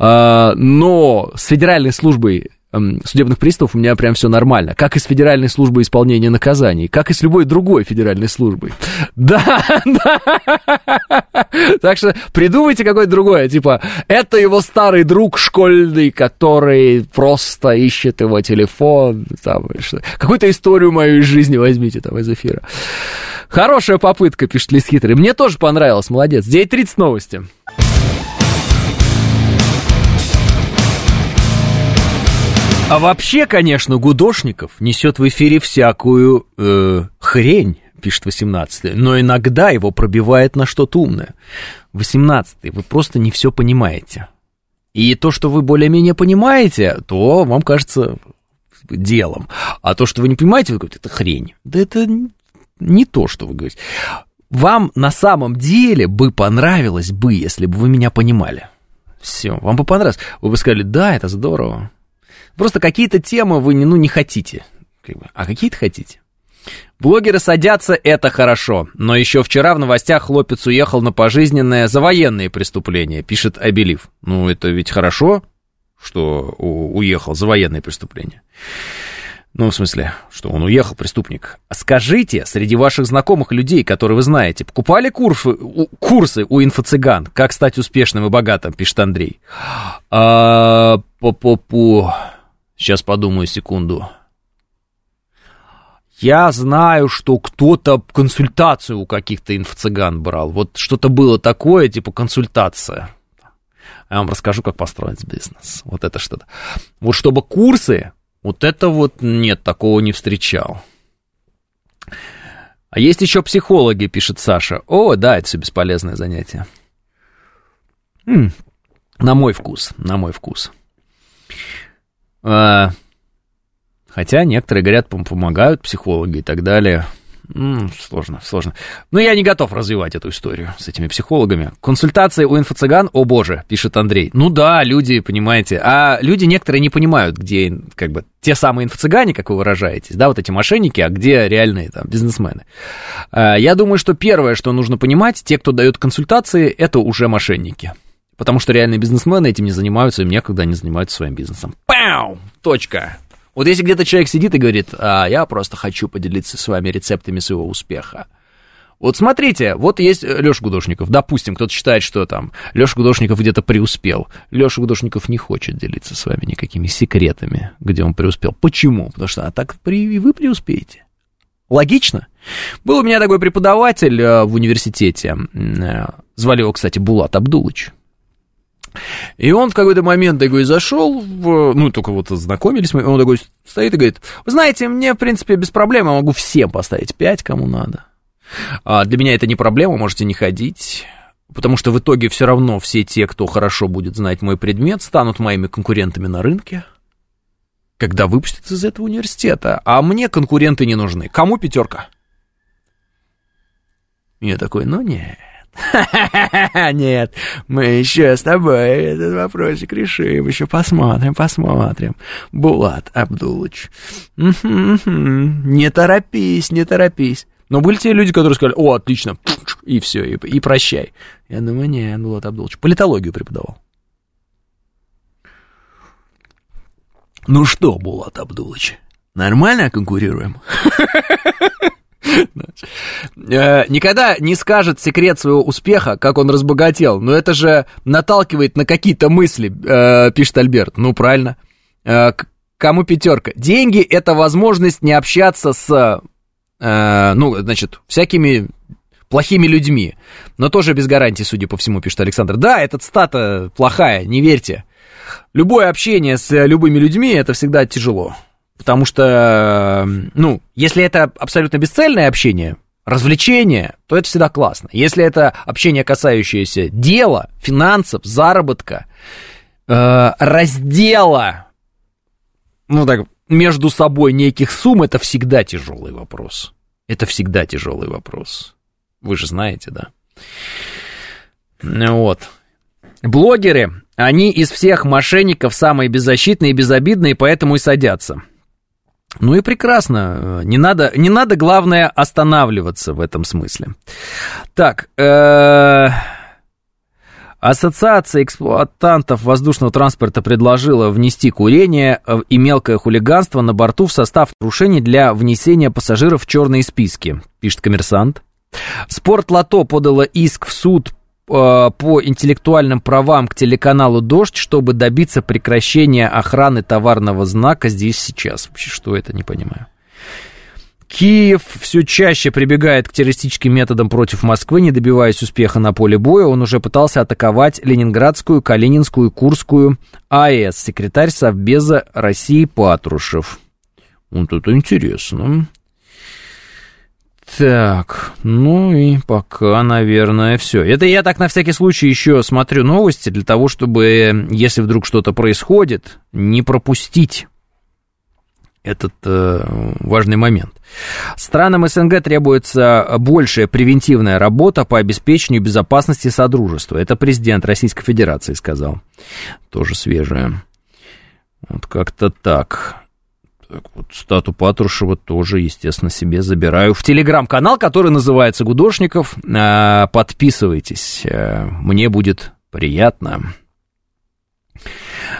А, но с федеральной службой судебных приставов у меня прям все нормально. Как и с Федеральной службой исполнения наказаний, как и с любой другой федеральной службой. [LAUGHS] Да, да. Так что придумайте какое-то другое. Типа, это его старый друг школьный, который просто ищет его телефон. Там, Какую-то историю мою из жизни возьмите там из эфира. Хорошая попытка, пишет Лис Хитрый. Мне тоже понравилось, молодец. 9.30 новости. А вообще, конечно, Гудошников несет в эфире всякую э, хрень, пишет 18 но иногда его пробивает на что-то умное. 18 вы просто не все понимаете. И то, что вы более-менее понимаете, то вам кажется делом. А то, что вы не понимаете, вы говорите, это хрень. Да это не то, что вы говорите. Вам на самом деле бы понравилось бы, если бы вы меня понимали. Все, вам бы понравилось. Вы бы сказали, да, это здорово. Просто какие-то темы вы ну, не хотите. А какие-то хотите. Блогеры садятся, это хорошо. Но еще вчера в новостях хлопец уехал на пожизненное за военные преступления, пишет Абелив. Ну, это ведь хорошо, что уехал за военные преступления. Ну, в смысле, что он уехал, преступник. Скажите, среди ваших знакомых людей, которые вы знаете, покупали курсы, курсы у инфо-цыган? Как стать успешным и богатым, пишет Андрей. А, по-по-по... Сейчас подумаю секунду. Я знаю, что кто-то консультацию у каких-то инфо-цыган брал. Вот что-то было такое, типа консультация. Я вам расскажу, как построить бизнес. Вот это что-то. Вот чтобы курсы вот это вот нет, такого не встречал. А есть еще психологи, пишет Саша. О, да, это все бесполезное занятие. М-м, на мой вкус, на мой вкус. А, хотя некоторые говорят, помогают психологи и так далее. Сложно, сложно. Но я не готов развивать эту историю с этими психологами. Консультации у инфо-цыган, о боже, пишет Андрей. Ну да, люди, понимаете, а люди некоторые не понимают, где, как бы, те самые инфо-цыгане, как вы выражаетесь, да, вот эти мошенники, а где реальные там бизнесмены. А, я думаю, что первое, что нужно понимать, те, кто дает консультации, это уже мошенники. Потому что реальные бизнесмены этим не занимаются, им некогда они занимаются своим бизнесом. Пау! Точка. Вот если где-то человек сидит и говорит, а, я просто хочу поделиться с вами рецептами своего успеха. Вот смотрите, вот есть Леша Гудошников. Допустим, кто-то считает, что там Леша Гудошников где-то преуспел. Леша Гудошников не хочет делиться с вами никакими секретами, где он преуспел. Почему? Потому что а так при, вы преуспеете. Логично? Был у меня такой преподаватель э, в университете. Э, звали его, кстати, Булат Абдулыч. И он в какой-то момент такой зашел, в, ну, только вот знакомились мы, он такой стоит и говорит, вы знаете, мне, в принципе, без проблем, я могу всем поставить 5, кому надо. А для меня это не проблема, можете не ходить, потому что в итоге все равно все те, кто хорошо будет знать мой предмет, станут моими конкурентами на рынке, когда выпустят из этого университета. А мне конкуренты не нужны. Кому пятерка? Я такой, ну нет. [LAUGHS] Нет, мы еще с тобой этот вопросик решим, еще посмотрим, посмотрим. Булат Абдулыч. Не торопись, не торопись. Но были те люди, которые сказали, о, отлично, и все, и, и прощай. Я думаю, нет, Булат Абдулыч. Политологию преподавал. Ну что, Булат Абдулыч, нормально конкурируем? [LAUGHS] Э, никогда не скажет секрет своего успеха, как он разбогател. Но это же наталкивает на какие-то мысли, э, пишет Альберт. Ну, правильно. Э, кому пятерка? Деньги — это возможность не общаться с, ну, значит, всякими плохими людьми. Но тоже без гарантии, судя по всему, пишет Александр. Да, этот стата плохая, не верьте. Любое общение с любыми людьми — это всегда тяжело. Потому что, ну, если это абсолютно бесцельное общение, развлечение, то это всегда классно. Если это общение, касающееся дела, финансов, заработка, э, раздела, ну так, между собой неких сумм, это всегда тяжелый вопрос. Это всегда тяжелый вопрос. Вы же знаете, да? Вот. Блогеры, они из всех мошенников самые беззащитные и безобидные, поэтому и садятся. Ну и прекрасно. Не надо, не надо, главное, останавливаться в этом смысле. Так, э, Ассоциация эксплуатантов воздушного транспорта предложила внести курение и мелкое хулиганство на борту в состав нарушений для внесения пассажиров в черные списки, пишет коммерсант. Спорт Лото подала иск в суд Э, по интеллектуальным правам к телеканалу «Дождь», чтобы добиться прекращения охраны товарного знака здесь сейчас. Вообще, что это, не понимаю. Киев все чаще прибегает к террористическим методам против Москвы, не добиваясь успеха на поле боя. Он уже пытался атаковать Ленинградскую, Калининскую, Курскую АЭС. Секретарь Совбеза России Патрушев. Вот это интересно. Так, ну и пока, наверное, все. Это я так на всякий случай еще смотрю новости для того, чтобы, если вдруг что-то происходит, не пропустить этот э, важный момент. Странам СНГ требуется большая превентивная работа по обеспечению безопасности Содружества. Это президент Российской Федерации сказал. Тоже свежее. Вот как-то так. Вот, стату Патрушева тоже, естественно, себе забираю в телеграм-канал, который называется «Гудошников». Э, подписывайтесь, э, мне будет приятно.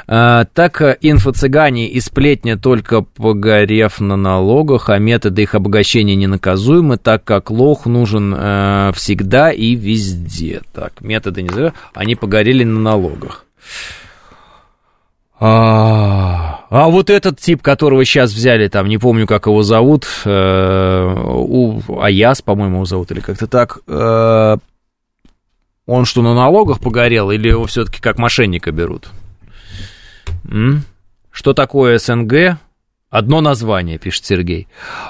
А, так инфо-цыгане и сплетня только погорев на налогах, а методы их обогащения ненаказуемы, так как лох нужен э, всегда и везде. Так, методы не знаю, они погорели на налогах. А, а вот этот тип, которого сейчас взяли, там, не помню, как его зовут, э, у, Аяс, по-моему, его зовут, или как-то так, э, он что, на налогах погорел, или его все-таки как мошенника берут? М? Что такое СНГ? Одно название, пишет Сергей.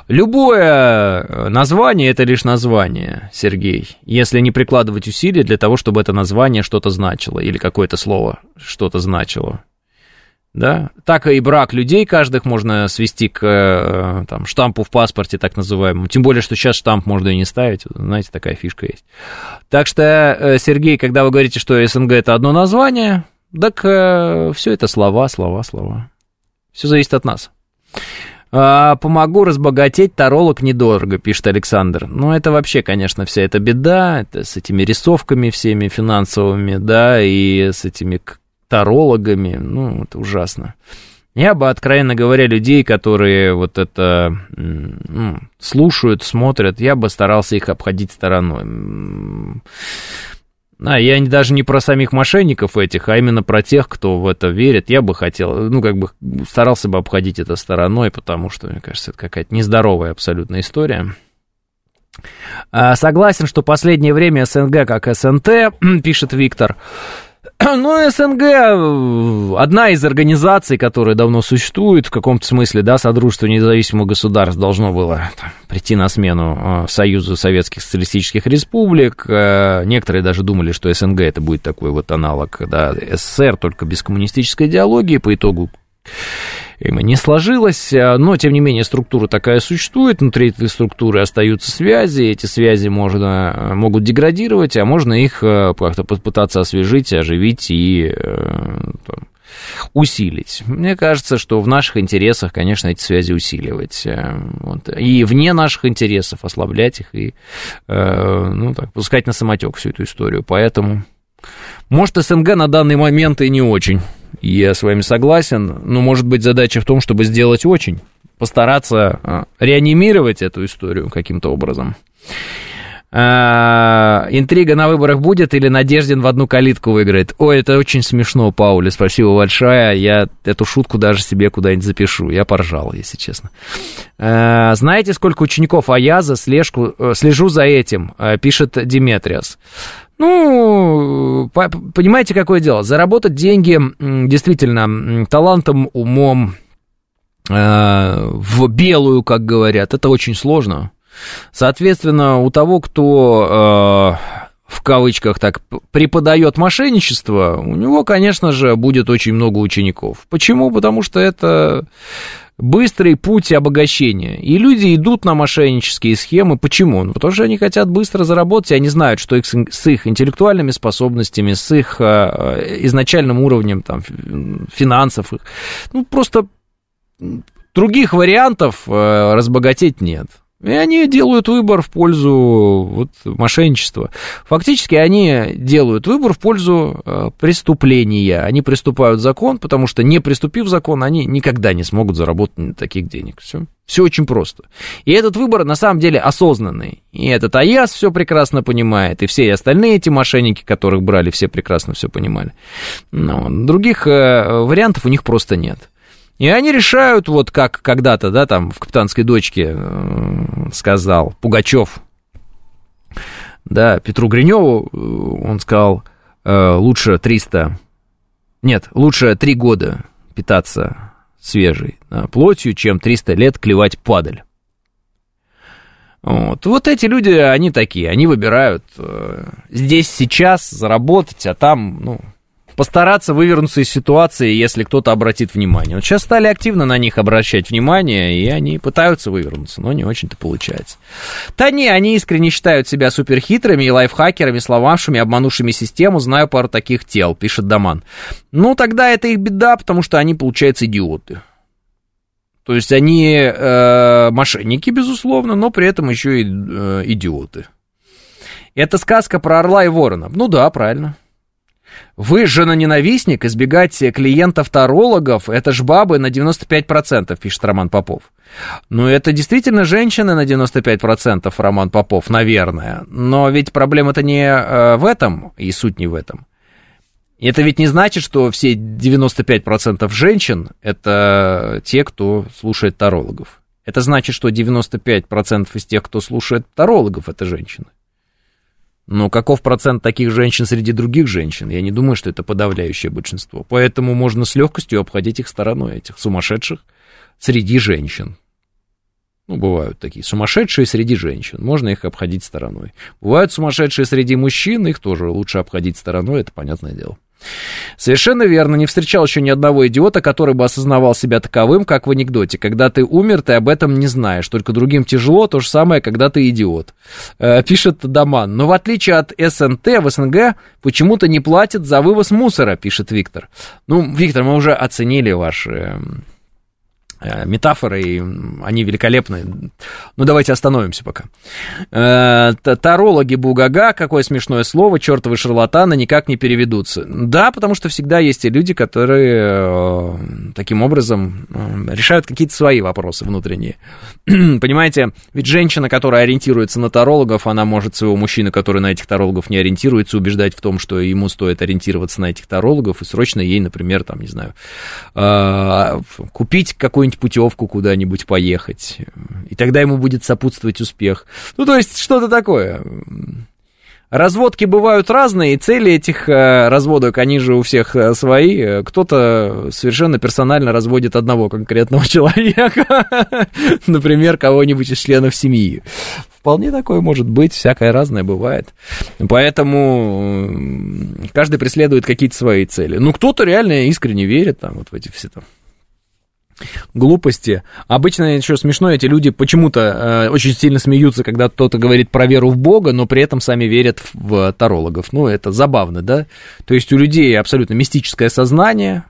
Любое э, название это лишь название, Сергей, если не прикладывать усилия для того, чтобы это название что-то значило или какое-то слово что-то значило. Да? Так и брак людей каждых можно свести к э, там, штампу в паспорте, так называемому. Тем более, что сейчас штамп можно и не ставить. Знаете, такая фишка есть. Так что, э, Сергей, когда вы говорите, что СНГ это одно название, так э, все это слова, слова, слова. Все зависит от нас. А, помогу разбогатеть, таролог недорого, пишет Александр. Ну, это вообще, конечно, вся эта беда, это с этими рисовками всеми финансовыми, да, и с этими тарологами, ну, это ужасно. Я бы, откровенно говоря, людей, которые вот это ну, слушают, смотрят, я бы старался их обходить стороной. А, я даже не про самих мошенников этих, а именно про тех, кто в это верит. Я бы хотел, ну, как бы старался бы обходить это стороной, потому что, мне кажется, это какая-то нездоровая абсолютно история. А, согласен, что последнее время СНГ как СНТ, [CLEARS THROAT] пишет Виктор, [CLEARS THROAT] ну, СНГ э, одна из организаций, которая давно существует, в каком-то смысле, да, Содружество независимых государств должно было там, прийти на смену э, Союзу Советских Социалистических Республик. Э, некоторые даже думали, что СНГ это будет такой вот аналог, да, СССР, только без коммунистической идеологии. По итогу не сложилось, а, но, тем не менее, структура такая существует, внутри этой структуры остаются связи, эти связи можно, а, могут деградировать, а можно их а, как-то попытаться освежить, оживить и там, усилить. Мне кажется, что в наших интересах, конечно, эти связи усиливать. Вот. И вне наших интересов ослаблять их и, ну, так, пускать на самотек всю эту историю. Поэтому, может, СНГ на данный момент и не очень. Я с вами согласен. Но, может быть, задача в том, чтобы сделать очень, постараться а, реанимировать эту историю каким-то образом. А, интрига на выборах будет или Надеждин в одну калитку выиграет? Ой, это очень смешно, Паули, спасибо большое. Я эту шутку даже себе куда-нибудь запишу. Я поржал, если честно. А, знаете, сколько учеников Аяза слежку, э, слежу за этим, э, пишет Диметриас. Ну, понимаете, какое дело? Заработать деньги действительно талантом, умом, э, в белую, как говорят, это очень сложно. Соответственно, у того, кто э, в кавычках так преподает мошенничество, у него, конечно же, будет очень много учеников. Почему? Потому что это быстрый путь обогащения. И люди идут на мошеннические схемы. Почему? Ну, потому что они хотят быстро заработать, и они знают, что их, с их интеллектуальными способностями, с их э, изначальным уровнем там, финансов, ну, просто других вариантов э, разбогатеть нет. И они делают выбор в пользу вот, мошенничества. Фактически они делают выбор в пользу э, преступления. Они приступают закон, потому что не приступив закон, они никогда не смогут заработать таких денег. Все. Все очень просто. И этот выбор на самом деле осознанный. И этот АЯС все прекрасно понимает, и все остальные эти мошенники, которых брали, все прекрасно все понимали. Но других э, вариантов у них просто нет. И они решают, вот как когда-то, да, там в «Капитанской дочке» э, сказал Пугачев, да, Петру Гриневу, э, он сказал, э, лучше 300, нет, лучше 3 года питаться свежей плотью, чем 300 лет клевать падаль. Вот. вот эти люди, они такие, они выбирают здесь сейчас заработать, а там, ну, постараться вывернуться из ситуации, если кто-то обратит внимание. Вот сейчас стали активно на них обращать внимание, и они пытаются вывернуться, но не очень-то получается. Да не, они искренне считают себя суперхитрыми и лайфхакерами, сломавшими, обманувшими систему. Знаю пару таких тел, пишет Даман. Ну, тогда это их беда, потому что они, получается, идиоты. То есть они э, мошенники, безусловно, но при этом еще и э, идиоты. Это сказка про орла и ворона. Ну да, правильно. Вы женоненавистник, избегать клиентов-тарологов, это ж бабы на 95%, пишет Роман Попов. Ну, это действительно женщины на 95%, Роман Попов, наверное. Но ведь проблема-то не э, в этом, и суть не в этом. Это ведь не значит, что все 95% женщин – это те, кто слушает тарологов. Это значит, что 95% из тех, кто слушает тарологов, это женщины. Но каков процент таких женщин среди других женщин? Я не думаю, что это подавляющее большинство. Поэтому можно с легкостью обходить их стороной, этих сумасшедших среди женщин. Ну, бывают такие сумасшедшие среди женщин, можно их обходить стороной. Бывают сумасшедшие среди мужчин, их тоже лучше обходить стороной, это понятное дело. Совершенно верно, не встречал еще ни одного идиота, который бы осознавал себя таковым, как в анекдоте. Когда ты умер, ты об этом не знаешь, только другим тяжело, то же самое, когда ты идиот. Э, пишет Даман. Но в отличие от СНТ, в СНГ почему-то не платят за вывоз мусора, пишет Виктор. Ну, Виктор, мы уже оценили ваши Э, метафоры, и они великолепны. Ну, давайте остановимся пока. Э, тарологи Бугага, какое смешное слово, чертовы шарлатаны никак не переведутся. Да, потому что всегда есть и люди, которые э, таким образом решают какие-то свои вопросы внутренние. [CLEARS THROAT] Понимаете, ведь женщина, которая ориентируется на тарологов, она может своего мужчину, который на этих тарологов не ориентируется, убеждать в том, что ему стоит ориентироваться на этих тарологов, и срочно ей, например, там, не знаю, купить какой-нибудь какую-нибудь путевку куда-нибудь поехать, и тогда ему будет сопутствовать успех. Ну, то есть что-то такое. Разводки бывают разные, и цели этих э, разводок, они же у всех э, свои. Кто-то совершенно персонально разводит одного конкретного [LAUGHS] человека, например, кого-нибудь из членов семьи. Вполне такое может быть, всякое разное бывает. Поэтому каждый преследует какие-то свои цели. Ну, кто-то реально искренне верит там, вот в эти все там глупости. Обычно еще смешно, эти люди почему-то э, очень сильно смеются, когда кто-то говорит про веру в Бога, но при этом сами верят в тарологов. Ну, это забавно, да? То есть у людей абсолютно мистическое сознание,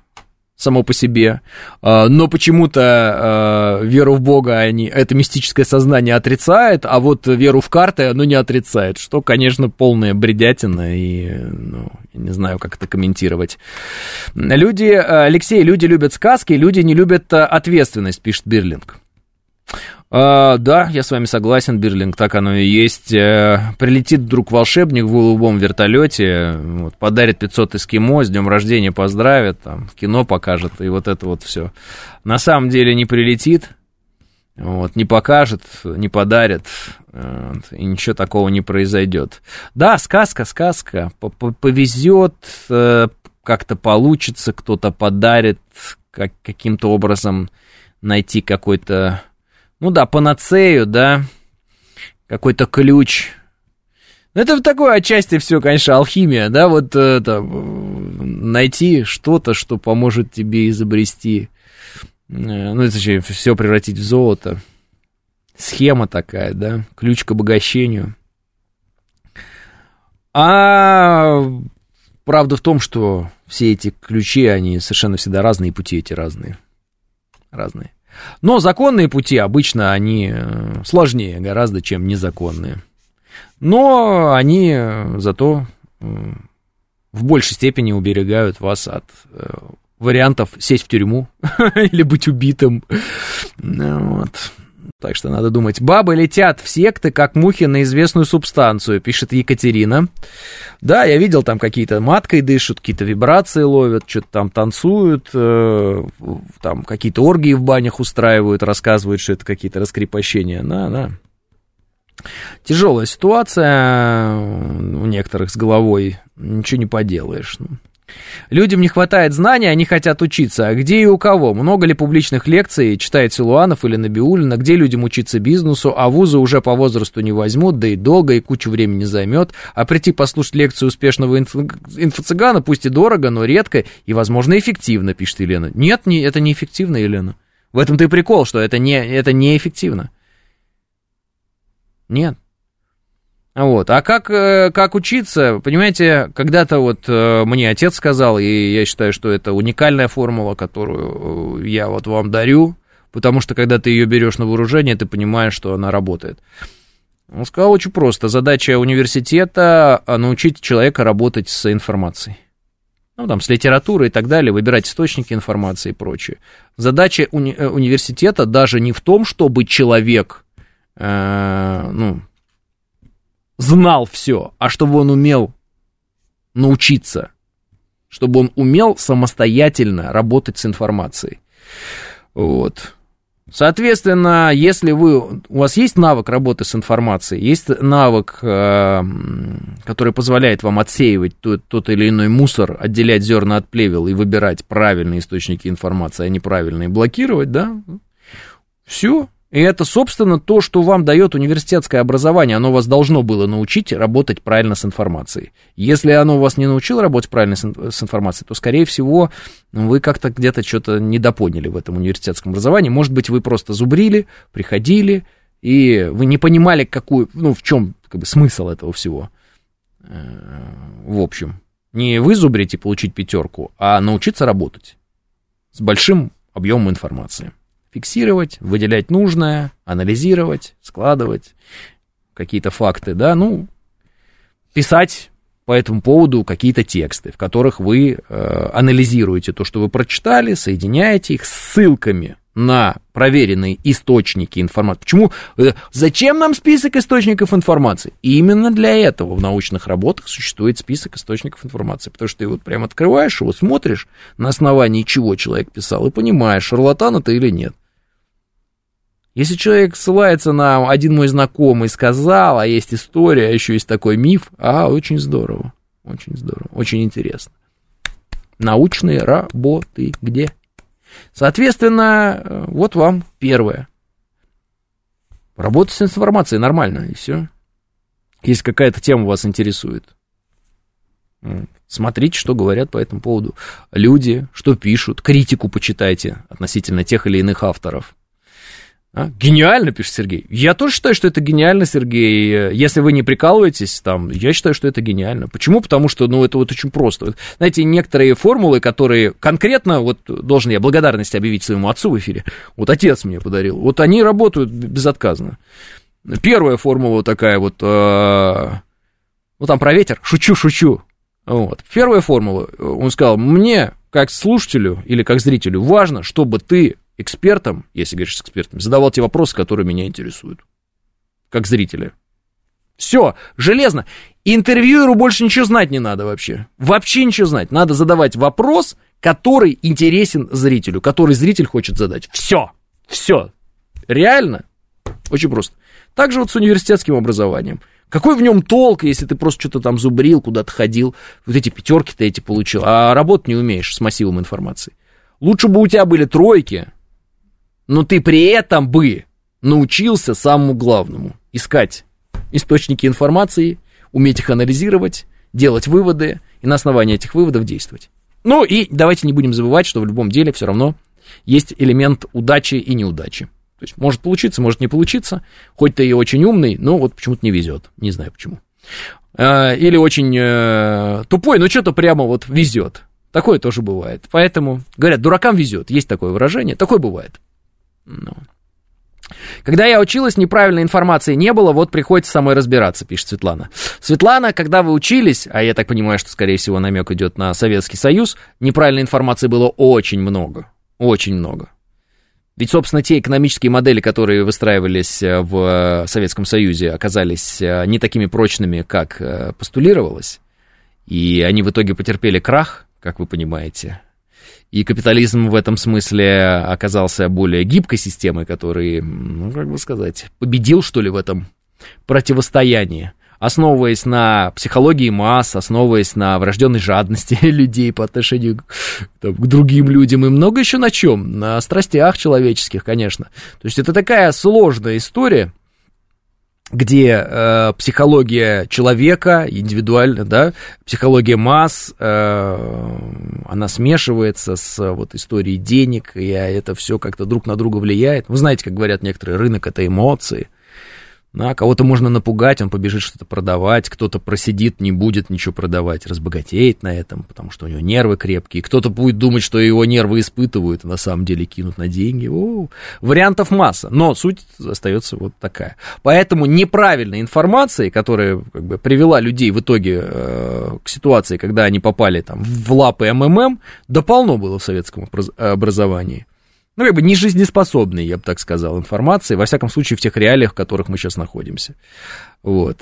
само по себе, а, но почему-то э, веру в Бога они, это мистическое сознание отрицает, а вот веру в карты оно не отрицает, что, конечно, полная бредятина, и, ну, не знаю, как это комментировать. Люди, Алексей, люди любят сказки, люди не любят э, ответственность, пишет Бирлинг. А, да, я с вами согласен, Бирлинг, так оно и есть. Э, прилетит вдруг волшебник в голубом вертолете, вот, подарит 500 эскимо, с днем рождения поздравит, там, кино покажет, и вот это вот все. На самом деле не прилетит, вот, не покажет, не подарит, вот, и ничего такого не произойдет. Да, сказка, сказка, повезет, э, как-то получится, кто-то подарит, как, каким-то образом найти какой-то ну да, панацею, да, какой-то ключ. Ну, это такое отчасти все, конечно, алхимия, да, вот это, найти что-то, что поможет тебе изобрести, э, ну, это же все превратить в золото. Схема такая, да, ключ к обогащению. А правда в том, что все эти ключи, они совершенно всегда разные, пути эти разные. Разные. Но законные пути обычно они э, сложнее гораздо, чем незаконные. Но они э, зато э, в большей степени уберегают вас от вариантов сесть в тюрьму [LAUGHS] или быть убитым. Вот. Так что надо думать. Бабы летят в секты, как мухи на известную субстанцию, пишет Екатерина. Да, я видел, там какие-то маткой дышат, какие-то вибрации ловят, что-то там танцуют, э, там какие-то оргии в банях устраивают, рассказывают, что это какие-то раскрепощения. Да, да. Тяжелая ситуация у некоторых с головой, ничего не поделаешь. Людям не хватает знаний, они хотят учиться. А где и у кого? Много ли публичных лекций читает Силуанов или Набиулина? Где людям учиться бизнесу? А вузы уже по возрасту не возьмут, да и долго, и кучу времени займет. А прийти послушать лекцию успешного инфо- инфо-цыгана, пусть и дорого, но редко и, возможно, эффективно, пишет Елена. Нет, не, это не эффективно, Елена. В этом-то и прикол, что это не, это не эффективно. Нет. Вот. А как, э, как учиться? Понимаете, когда-то вот э, мне отец сказал, и я считаю, что это уникальная формула, которую э, я вот вам дарю, потому что когда ты ее берешь на вооружение, ты понимаешь, что она работает. Он сказал очень просто. Задача университета научить человека работать с информацией. Ну, там, с литературой и так далее, выбирать источники информации и прочее. Задача уни- университета даже не в том, чтобы человек, э, ну, знал все, а чтобы он умел научиться, чтобы он умел самостоятельно работать с информацией. Вот. Соответственно, если вы, у вас есть навык работы с информацией, есть навык, э, который позволяет вам отсеивать тот, тот или иной мусор, отделять зерна от плевел и выбирать правильные источники информации, а неправильные блокировать, да, все, и это, собственно, то, что вам дает университетское образование. Оно вас должно было научить работать правильно с информацией. Если оно вас не научило работать правильно с, информацией, то, скорее всего, вы как-то где-то что-то недопоняли в этом университетском образовании. Может быть, вы просто зубрили, приходили, и вы не понимали, какую, ну, в чем как бы, смысл этого всего. Э, в общем, не вы зубрить и получить пятерку, а научиться работать с большим объемом информации фиксировать, выделять нужное, анализировать, складывать какие-то факты, да, ну, писать по этому поводу какие-то тексты, в которых вы э, анализируете то, что вы прочитали, соединяете их ссылками на проверенные источники информации. Почему? Э, зачем нам список источников информации? именно для этого в научных работах существует список источников информации. Потому что ты вот прям открываешь его, смотришь, на основании чего человек писал, и понимаешь, шарлатан это или нет. Если человек ссылается на один мой знакомый сказал, а есть история, а еще есть такой миф, а, очень здорово, очень здорово, очень интересно. Научные работы где? Соответственно, э, вот вам первое. Работать с информацией нормально, и все. Если какая-то тема вас интересует, смотрите, что говорят по этому поводу люди, что пишут, критику почитайте относительно тех или иных авторов. А? Гениально, пишет Сергей. Я тоже считаю, что это гениально, Сергей. Если вы не прикалываетесь, там, я считаю, что это гениально. Почему? Потому что, ну, это вот очень просто. Знаете, некоторые формулы, которые конкретно, вот, должен я благодарность объявить своему отцу в эфире, вот отец мне подарил, вот они работают безотказно. Первая формула такая вот, э, ну, там про ветер, шучу, шучу. Вот. Первая формула, он сказал, мне, как слушателю или как зрителю, важно, чтобы ты экспертом, если говоришь с экспертом, задавал те вопросы, которые меня интересуют, как зрителя. Все, железно. Интервьюеру больше ничего знать не надо вообще. Вообще ничего знать. Надо задавать вопрос, который интересен зрителю, который зритель хочет задать. Все, все. Реально. Очень просто. Также вот с университетским образованием. Какой в нем толк, если ты просто что-то там зубрил, куда-то ходил, вот эти пятерки ты эти получил, а работать не умеешь с массивом информации. Лучше бы у тебя были тройки, но ты при этом бы научился самому главному – искать источники информации, уметь их анализировать, делать выводы и на основании этих выводов действовать. Ну и давайте не будем забывать, что в любом деле все равно есть элемент удачи и неудачи. То есть может получиться, может не получиться, хоть ты и очень умный, но вот почему-то не везет, не знаю почему. А, или очень э, тупой, но что-то прямо вот везет. Такое тоже бывает. Поэтому, говорят, дуракам везет, есть такое выражение, такое бывает. Ну. Когда я училась, неправильной информации не было, вот приходится самой разбираться, пишет Светлана. Светлана, когда вы учились, а я так понимаю, что, скорее всего, намек идет на Советский Союз, неправильной информации было очень много. Очень много. Ведь, собственно, те экономические модели, которые выстраивались э, в Советском Союзе, оказались э, не такими прочными, как э, постулировалось. И они в итоге потерпели крах, как вы понимаете. И капитализм в этом смысле оказался более гибкой системой, который, ну, как бы сказать, победил, что ли, в этом противостоянии основываясь на психологии масс, основываясь на врожденной жадности [LAUGHS] людей по отношению к, там, к другим людям и много еще на чем, на страстях человеческих, конечно. То есть это такая сложная история, где э, психология человека, индивидуально, да, психология масс, э, она смешивается с вот историей денег, и это все как-то друг на друга влияет. Вы знаете, как говорят некоторые, рынок это эмоции – да, кого-то можно напугать, он побежит что-то продавать, кто-то просидит, не будет ничего продавать, разбогатеет на этом, потому что у него нервы крепкие. Кто-то будет думать, что его нервы испытывают, а на самом деле кинут на деньги. О, вариантов масса, но суть остается вот такая. Поэтому неправильной информации, которая как бы, привела людей в итоге э, к ситуации, когда они попали там, в лапы МММ, да полно было в советском образовании ну, как бы не жизнеспособной, я бы так сказал, информации, во всяком случае, в тех реалиях, в которых мы сейчас находимся. Вот.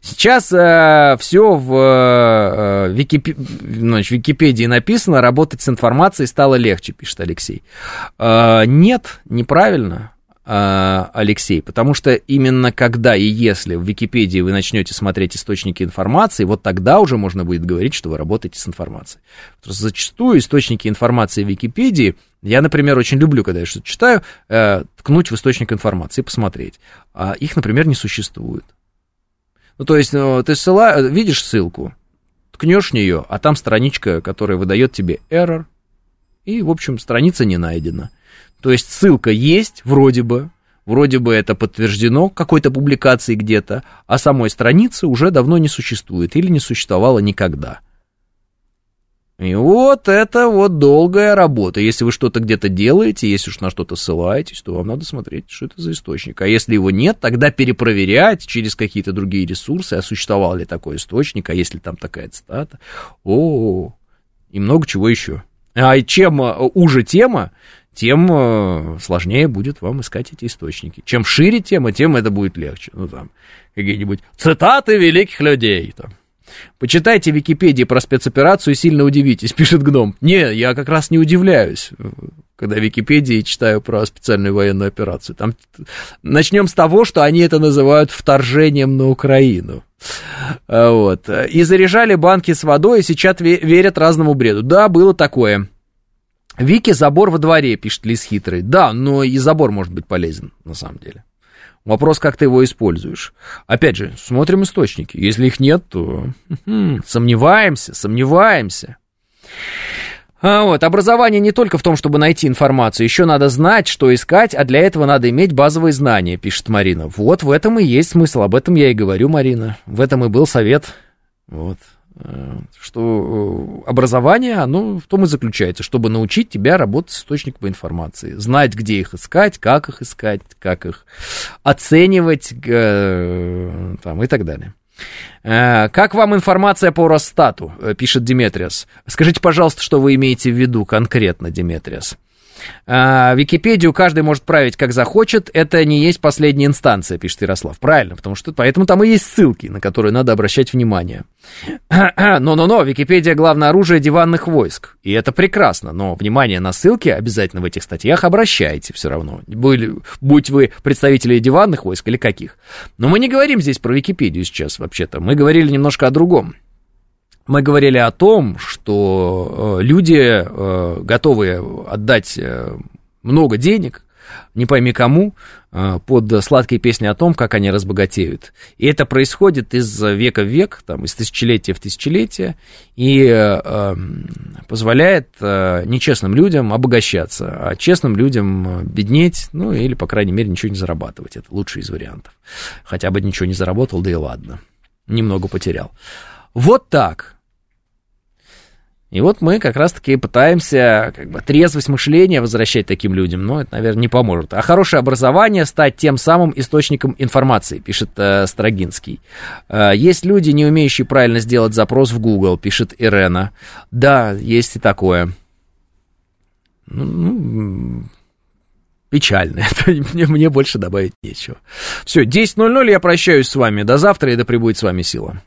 Сейчас э, все в э, Википи... значит, Википедии написано, работать с информацией стало легче, пишет Алексей. Э, нет, неправильно. А, Алексей, потому что именно когда и если в Википедии вы начнете смотреть источники информации, вот тогда уже можно будет говорить, что вы работаете с информацией. Потому зачастую источники информации в Википедии, я, например, очень люблю, когда я что-то читаю, э, ткнуть в источник информации и посмотреть. А их, например, не существует. Ну, то есть, ну, ты ссыла, видишь ссылку, ткнешь нее, а там страничка, которая выдает тебе error, и, в общем, страница не найдена. То есть ссылка есть, вроде бы, вроде бы это подтверждено какой-то публикацией где-то, а самой страницы уже давно не существует или не существовало никогда. И вот это вот долгая работа. Если вы что-то где-то делаете, если уж на что-то ссылаетесь, то вам надо смотреть, что это за источник. А если его нет, тогда перепроверять через какие-то другие ресурсы, а существовал ли такой источник, а если там такая цитата. О, и много чего еще. А чем э, уже тема, тем э, сложнее будет вам искать эти источники. Чем шире тема, тем это будет легче. Ну, там, какие-нибудь цитаты великих людей, там. Почитайте Википедии про спецоперацию и сильно удивитесь, [LAUGHS] пишет Гном. Не, я как раз не удивляюсь, когда Википедии читаю про специальную военную операцию. Там начнем с того, что они это называют вторжением на Украину. А, вот. И заряжали банки с водой, и сейчас верят разному бреду. Да, было такое. Вики забор во дворе, пишет Лис Хитрый. Да, но и забор может быть полезен, на самом деле. Вопрос, как ты его используешь. Опять же, смотрим источники. Если их нет, то сомневаемся, сомневаемся. А вот, образование не только в том, чтобы найти информацию, еще надо знать, что искать, а для этого надо иметь базовые знания, пишет Марина. Вот в этом и есть смысл, об этом я и говорю, Марина. В этом и был совет. Вот. Э, что э, образование, оно в том и заключается, чтобы научить тебя работать с источником информации, знать, где их искать, как их искать, как их оценивать э, там, и так далее. Как вам информация по Росстату, пишет Диметриас. Скажите, пожалуйста, что вы имеете в виду конкретно, Диметриас. А, Википедию каждый может править как захочет, это не есть последняя инстанция, пишет Ярослав. Правильно, потому что поэтому там и есть ссылки, на которые надо обращать внимание. [CLEARS THROAT] Но-но-но, Википедия главное оружие диванных войск. И это прекрасно, но внимание на ссылки обязательно в этих статьях обращайте все равно. Были, будь вы представители диванных войск или каких. Но мы не говорим здесь про Википедию сейчас вообще-то. Мы говорили немножко о другом мы говорили о том, что э, люди э, готовы отдать э, много денег, не пойми кому, под сладкие песни о том, как они разбогатеют. И это происходит из века в век, там, из тысячелетия в тысячелетие, и э, позволяет э, нечестным людям обогащаться, а честным людям беднеть, ну, или, по крайней мере, ничего не зарабатывать. Это лучший из вариантов. Хотя бы ничего не заработал, да и ладно. Немного потерял. Вот так. И вот мы как раз-таки пытаемся как бы трезвость мышления возвращать таким людям, но это, наверное, не поможет. А хорошее образование стать тем самым источником информации, пишет э, Строгинский. Э, есть люди, не умеющие правильно сделать запрос в Google, пишет Ирена. Да, есть и такое. Ну, ну печально. [LAUGHS] Мне, мне больше добавить нечего. Все, 10.00 я прощаюсь с вами. До завтра и да пребудет с вами сила.